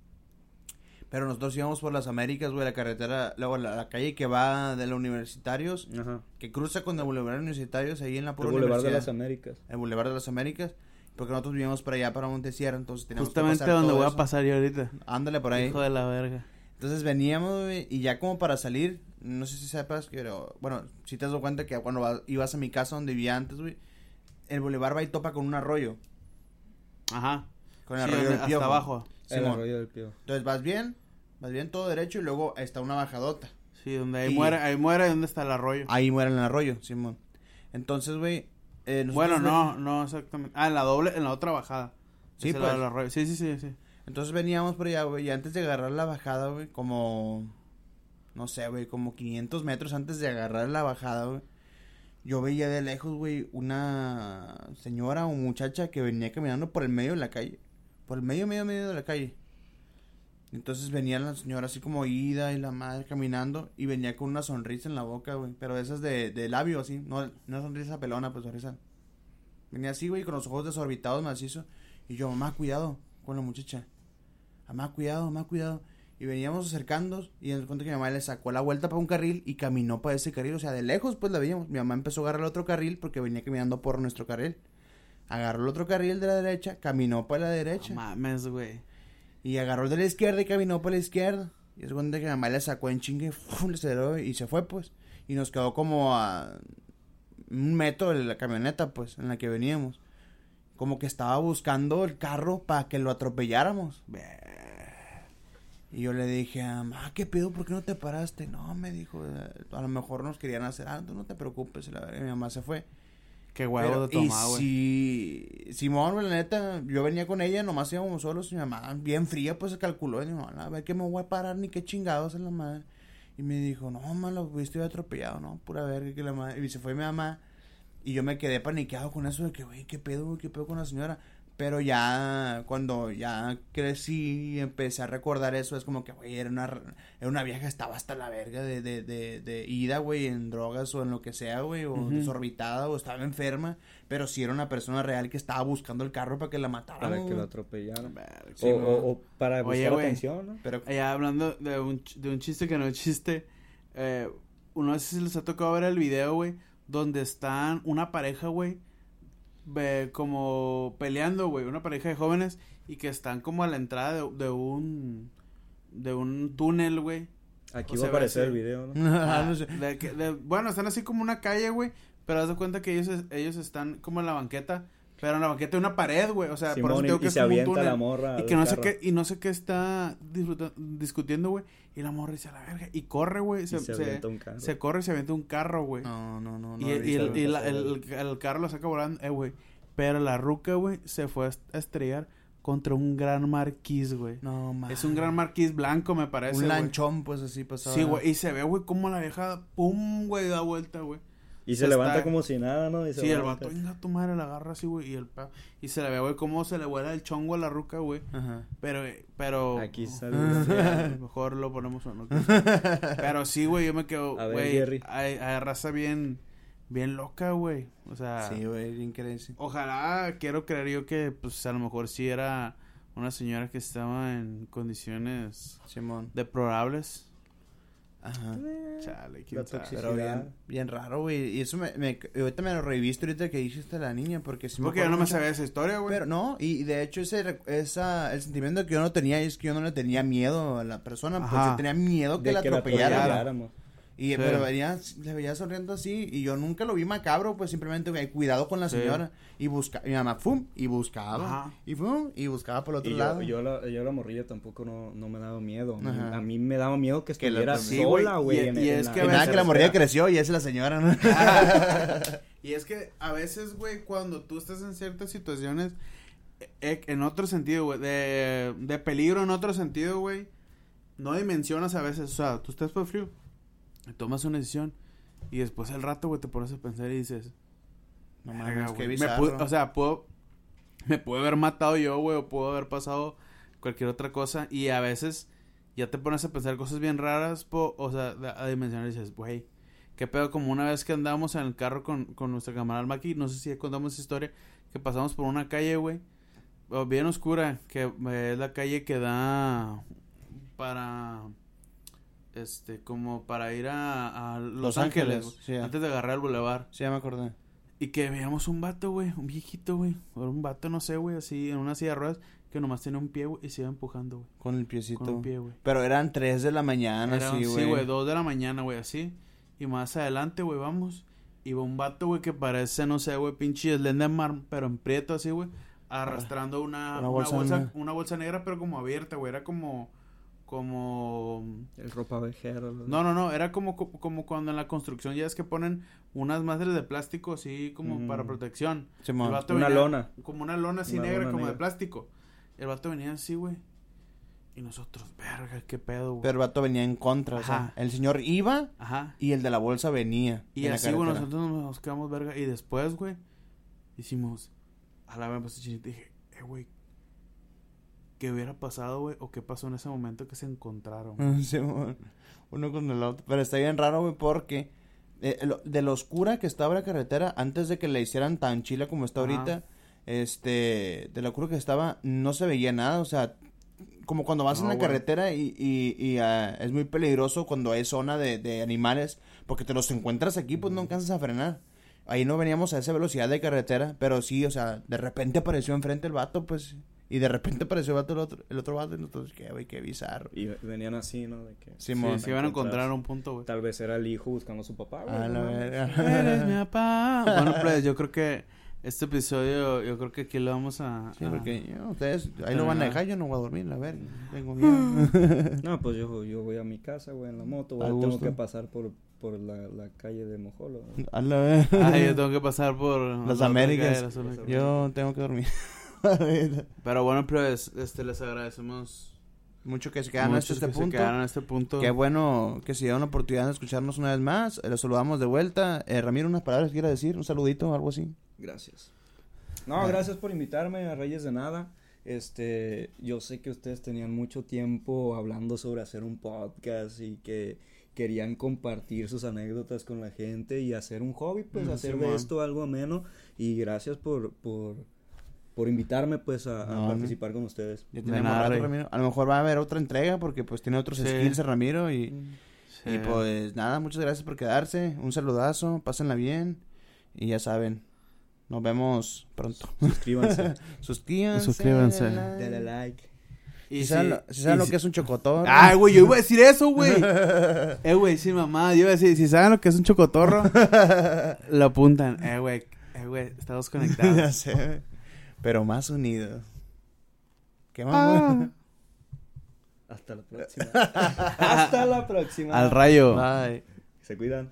Pero nosotros íbamos por las Américas, güey, la carretera, luego la, la calle que va de los universitarios, Ajá. que cruza con el Boulevard Universitarios, ahí en la El pura Boulevard de las Américas. El Boulevard de las Américas, porque nosotros vivíamos por allá para Montesierra, entonces teníamos que Justamente pasar donde todo voy a pasar yo ahorita. Ándale por ahí. Hijo de la verga. Entonces veníamos, güey, y ya como para salir, no sé si sepas, pero, bueno, si te has dado cuenta que cuando vas- ibas a mi casa donde vivía antes, güey, el Boulevard va y topa con un arroyo, Ajá. con el Sí, arroyo del hasta Piojo. abajo. El arroyo del pío. Entonces vas bien, vas bien todo derecho y luego está una bajadota. Sí, donde ahí Y- muere, ahí muere donde está el arroyo. Ahí muere en el arroyo, Simón. Entonces, güey, eh, bueno, no, no exactamente. Ah, en la doble, en la otra bajada. Sí, pues. arroyo. Sí, sí, sí, sí. Entonces veníamos por allá, güey, y antes de agarrar la bajada, güey, como, no sé, güey, como 500 metros antes de agarrar la bajada, güey, yo veía de lejos, güey, una señora o muchacha que venía caminando por el medio de la calle, por el medio, medio, medio de la calle. Entonces venía la señora así como ida y la madre caminando y venía con una sonrisa en la boca, güey, pero esas de, de labio, así, no, no sonrisa pelona, pues sonrisa. Venía así, güey, con los ojos desorbitados, macizo. Y yo, mamá, cuidado con la muchacha. Mamá, cuidado, mamá, cuidado. Y veníamos acercándonos y en cuenta que mi mamá le sacó la vuelta para un carril y caminó para ese carril. O sea, de lejos pues la veíamos. Mi mamá empezó a agarrar el otro carril porque venía caminando por nuestro carril. Agarró el otro carril de la derecha, caminó para la derecha. No mames, güey. Y agarró el de la izquierda y caminó para la izquierda. Y es cuando que mi mamá le sacó en chingue, ¡fum! le aceleró y se fue, pues. Y nos quedó como a un metro de la camioneta, pues, en la que veníamos. Como que estaba buscando el carro para que lo atropelláramos. Y yo le dije, ah, ¿qué pedo? ¿Por qué no te paraste? No, me dijo, "eh, a lo mejor nos querían hacer algo, no te preocupes. La verga, mi mamá se fue. Qué huevo Pero, de tomar, güey. si Simón, la neta, yo venía con ella, nomás íbamos solos, y mi mamá, bien fría, pues se calculó, y dijo, a ver que me voy a parar, ni qué chingados es la madre. Y me dijo, no, mamá, lo viste atropellado, no, pura verga, que la madre. Y se fue mi mamá, y yo me quedé paniqueado con eso de que, güey, qué pedo, güey, qué pedo con la señora. Pero ya, cuando ya crecí y empecé a recordar eso, es como que, güey, era una, era una vieja que estaba hasta la verga de, de, de, de ida, güey, en drogas o en lo que sea, güey, o desorbitada o estaba enferma. Pero sí era una persona real que estaba buscando el carro para que la mataran. Para que lo atropellaran. Sí, o, o- o para Oye, buscar güey. atención, ¿no? Pero, Allá hablando de un, de un chiste que no es chiste, eh, no sé si les ha tocado ver el video, güey, donde están una pareja, güey, ve- como peleando, güey, una pareja de jóvenes y que están como a la entrada de, de un de un túnel, güey. Aquí O va a aparecer ese- el video, ¿no? Ah, no sé. de que- de- bueno, están así como una calle, güey, pero haz de cuenta que ellos, ellos están como en la banqueta, pero en la banqueta de una pared, güey, o sea, por eso Simón, y- digo que y se avienta túnel. la morra Y que no sé qué, y no sé qué está discutiendo, güey. Y la morra dice a la verga. Y corre, güey. Se, se se, avienta un carro. se corre y se avienta un carro, güey. No, no, no. no y el, y, visto. el, y la- pasar, el, el carro lo saca volando, eh, güey. Pero la ruca, güey, se fue a est- a estrellar contra un gran marquís, güey. No, man. Es un gran marquís blanco, me parece. Un lanchón, pues así pasaba. Sí, güey. Y se ve, güey, como la vieja, pum, güey, da vuelta, güey. Y se, se levanta está- como si nada, ¿no? Y se Sí, el vato, venga, tu madre, la agarra así, güey. Y el pa- Y se le ve, güey, cómo se le vuela el chongo a la ruca, güey. Ajá. Pero, pero. Aquí sale. Sí, a mejor lo ponemos o no. Pero sí, güey, yo me quedo, A ver, güey, Jerry. hay, hay raza bien, bien loca, güey. O sea, Sí, güey, bien ojalá, quiero creer yo que, pues, a lo mejor sí era una señora que estaba en condiciones Simón. deplorables. Ajá. Chale, quién La sabe. Pero bien, bien raro, güey. Y eso me, me, ahorita me lo revisto ahorita que dijiste la niña, porque sí me Porque yo no me sabía esa historia, güey. Pero no, y de hecho ese, esa, el sentimiento que yo no tenía es que yo no le tenía miedo a la persona, pues Ajá. yo tenía miedo que de la que la atropellara. atropelláramos. Y Sí. pero venía, le veía sonriendo así y yo nunca lo vi macabro, pues simplemente güey, cuidado con la Sí. señora y busca, mi mamá fum y buscaba Ajá. y fum y buscaba por el otro Y yo, lado. yo, la, yo la morrilla tampoco no, no me daba miedo. A mí, Ajá. a mí me daba miedo que Que la- estuviera sí, güey, sola, y- güey. y en- es en que Y a en nada que la morrilla creció y es la señora, ¿no? Y es que a veces, güey, cuando tú estás en ciertas situaciones, eh, en otro sentido, güey, de, de peligro en otro sentido, güey, no dimensionas a veces, o sea, tú estás por frío, y tomas una decisión, y después al rato, güey, te pones a pensar y dices, No "Verga, mames, qué me pude- o sea, puedo, me puedo haber matado yo, güey, o pudo haber pasado cualquier otra cosa, y a veces ya te pones a pensar cosas bien raras, po- o sea, a dimensionar y dices, güey, qué pedo, como una vez que andábamos en el carro con, con nuestra camarada Maki, no sé si ya contamos esa historia, que pasamos por una calle, güey, bien oscura, que es la calle que da para, este, como para ir a, a Los, Los Ángeles, Ángeles, güey, sí. antes de agarrar el bulevar. Sí, ya me acordé. Y que veíamos un vato, güey, un viejito, güey, o un vato, no sé, güey, así, en una silla de ruedas, que nomás tenía un pie, güey, y se iba empujando, güey, Con el piecito. con un pie, güey. Pero eran 3 de la mañana, Era- sí, sí, güey. güey, dos de la mañana, güey, así. Y más adelante, güey, vamos. Y va un vato, güey, que parece, no sé, güey, pinche Slenderman, pero en prieto así, güey. Arrastrando una, Una una, bolsa una bolsa negra, pero como abierta, güey. Era como, como... El ropa vejero. No, no, no, era como, como, cuando en la construcción ya es que ponen unas madres de plástico así como Mm. para protección. Simón. El vato Una venía- lona. Como una lona así Una negra, lona como de plástico. El vato venía así, güey. Y nosotros, verga, qué pedo, güey. Pero el vato venía en contra, o sea, Ajá. el señor iba Ajá. y el de la bolsa venía. Y así, güey, nosotros nos quedamos verga. Y después, güey, hicimos. A la vez, pues, dije, eh, güey. ¿Qué hubiera pasado, güey? ¿O qué pasó en ese momento que se encontraron? Simón. Uno con el otro. Pero está bien raro, güey, porque eh, lo- de lo oscura que estaba la carretera, antes de que la hicieran tan chila como está Ajá. ahorita, este, de lo oscura que estaba, no se veía nada, o sea, como cuando vas en la güey. carretera y, y, y, ah, es muy peligroso cuando hay zona de, de animales, porque te los encuentras aquí, pues no alcanzas a frenar. Ahí no veníamos a esa velocidad de carretera, pero sí, o sea, de repente apareció enfrente el vato, pues, y de repente apareció el, vato, el, otro, el otro vato, y nosotros, qué, güey, qué bizarro. Y venían así, ¿no? De que Simón. Sí, se iban a encontrar un punto, güey. Tal vez era el hijo buscando a su papá, güey. A la verga. Eres mi papá. Bueno, pues yo creo que este episodio, yo creo que aquí lo vamos a. Sí, a- porque yo, ustedes ahí lo van a dejar, yo no voy a dormir, a ver, tengo miedo. No, pues yo, yo voy a mi casa, güey, en la moto, güey. Tengo gusto. que pasar por, por la, la calle de Mojolo. A la ver. Ah, yo tengo que pasar por. las Américas. Yo tengo que dormir. Pero bueno, pues, este, les agradecemos. Mucho que se quedaron hasta mucho este que se punto. quedaron este punto. Qué bueno que se dieron la oportunidad de escucharnos una vez más. Eh, Los saludamos de vuelta. Eh, Ramiro, unas palabras que quiera decir, un saludito, algo así. Gracias. No, gracias por invitarme a Reyes de Nada. Este, yo sé que ustedes tenían mucho tiempo hablando sobre hacer un podcast y que querían compartir sus anécdotas con la gente y hacer un hobby, pues Mm, hacer de esto algo ameno. Y gracias por, por, por invitarme, pues, a, a No, no. participar con ustedes. Ya tenemos nada, rato. Ramiro. A lo mejor va a haber otra entrega porque pues tiene otros Sí. skills Ramiro y, Sí. y pues nada, muchas gracias por quedarse. Un saludazo, pásenla bien y ya saben, nos vemos pronto. Suscríbanse. Suscríbanse. Suscríbanse. denle like. Dale like. Y si saben, si- lo, si saben y lo si- que es un chocotor. Ay, güey, yo iba a decir eso, güey. eh, güey, sí, mamá. Yo iba a decir, si saben lo que es un chocotorro, lo apuntan. Eh, güey, eh, güey, estamos ya conectados. sé. Pero más unidos. ¿Qué más? Ah. Hasta la próxima. Hasta la próxima. Al rayo. Bye. Se cuidan.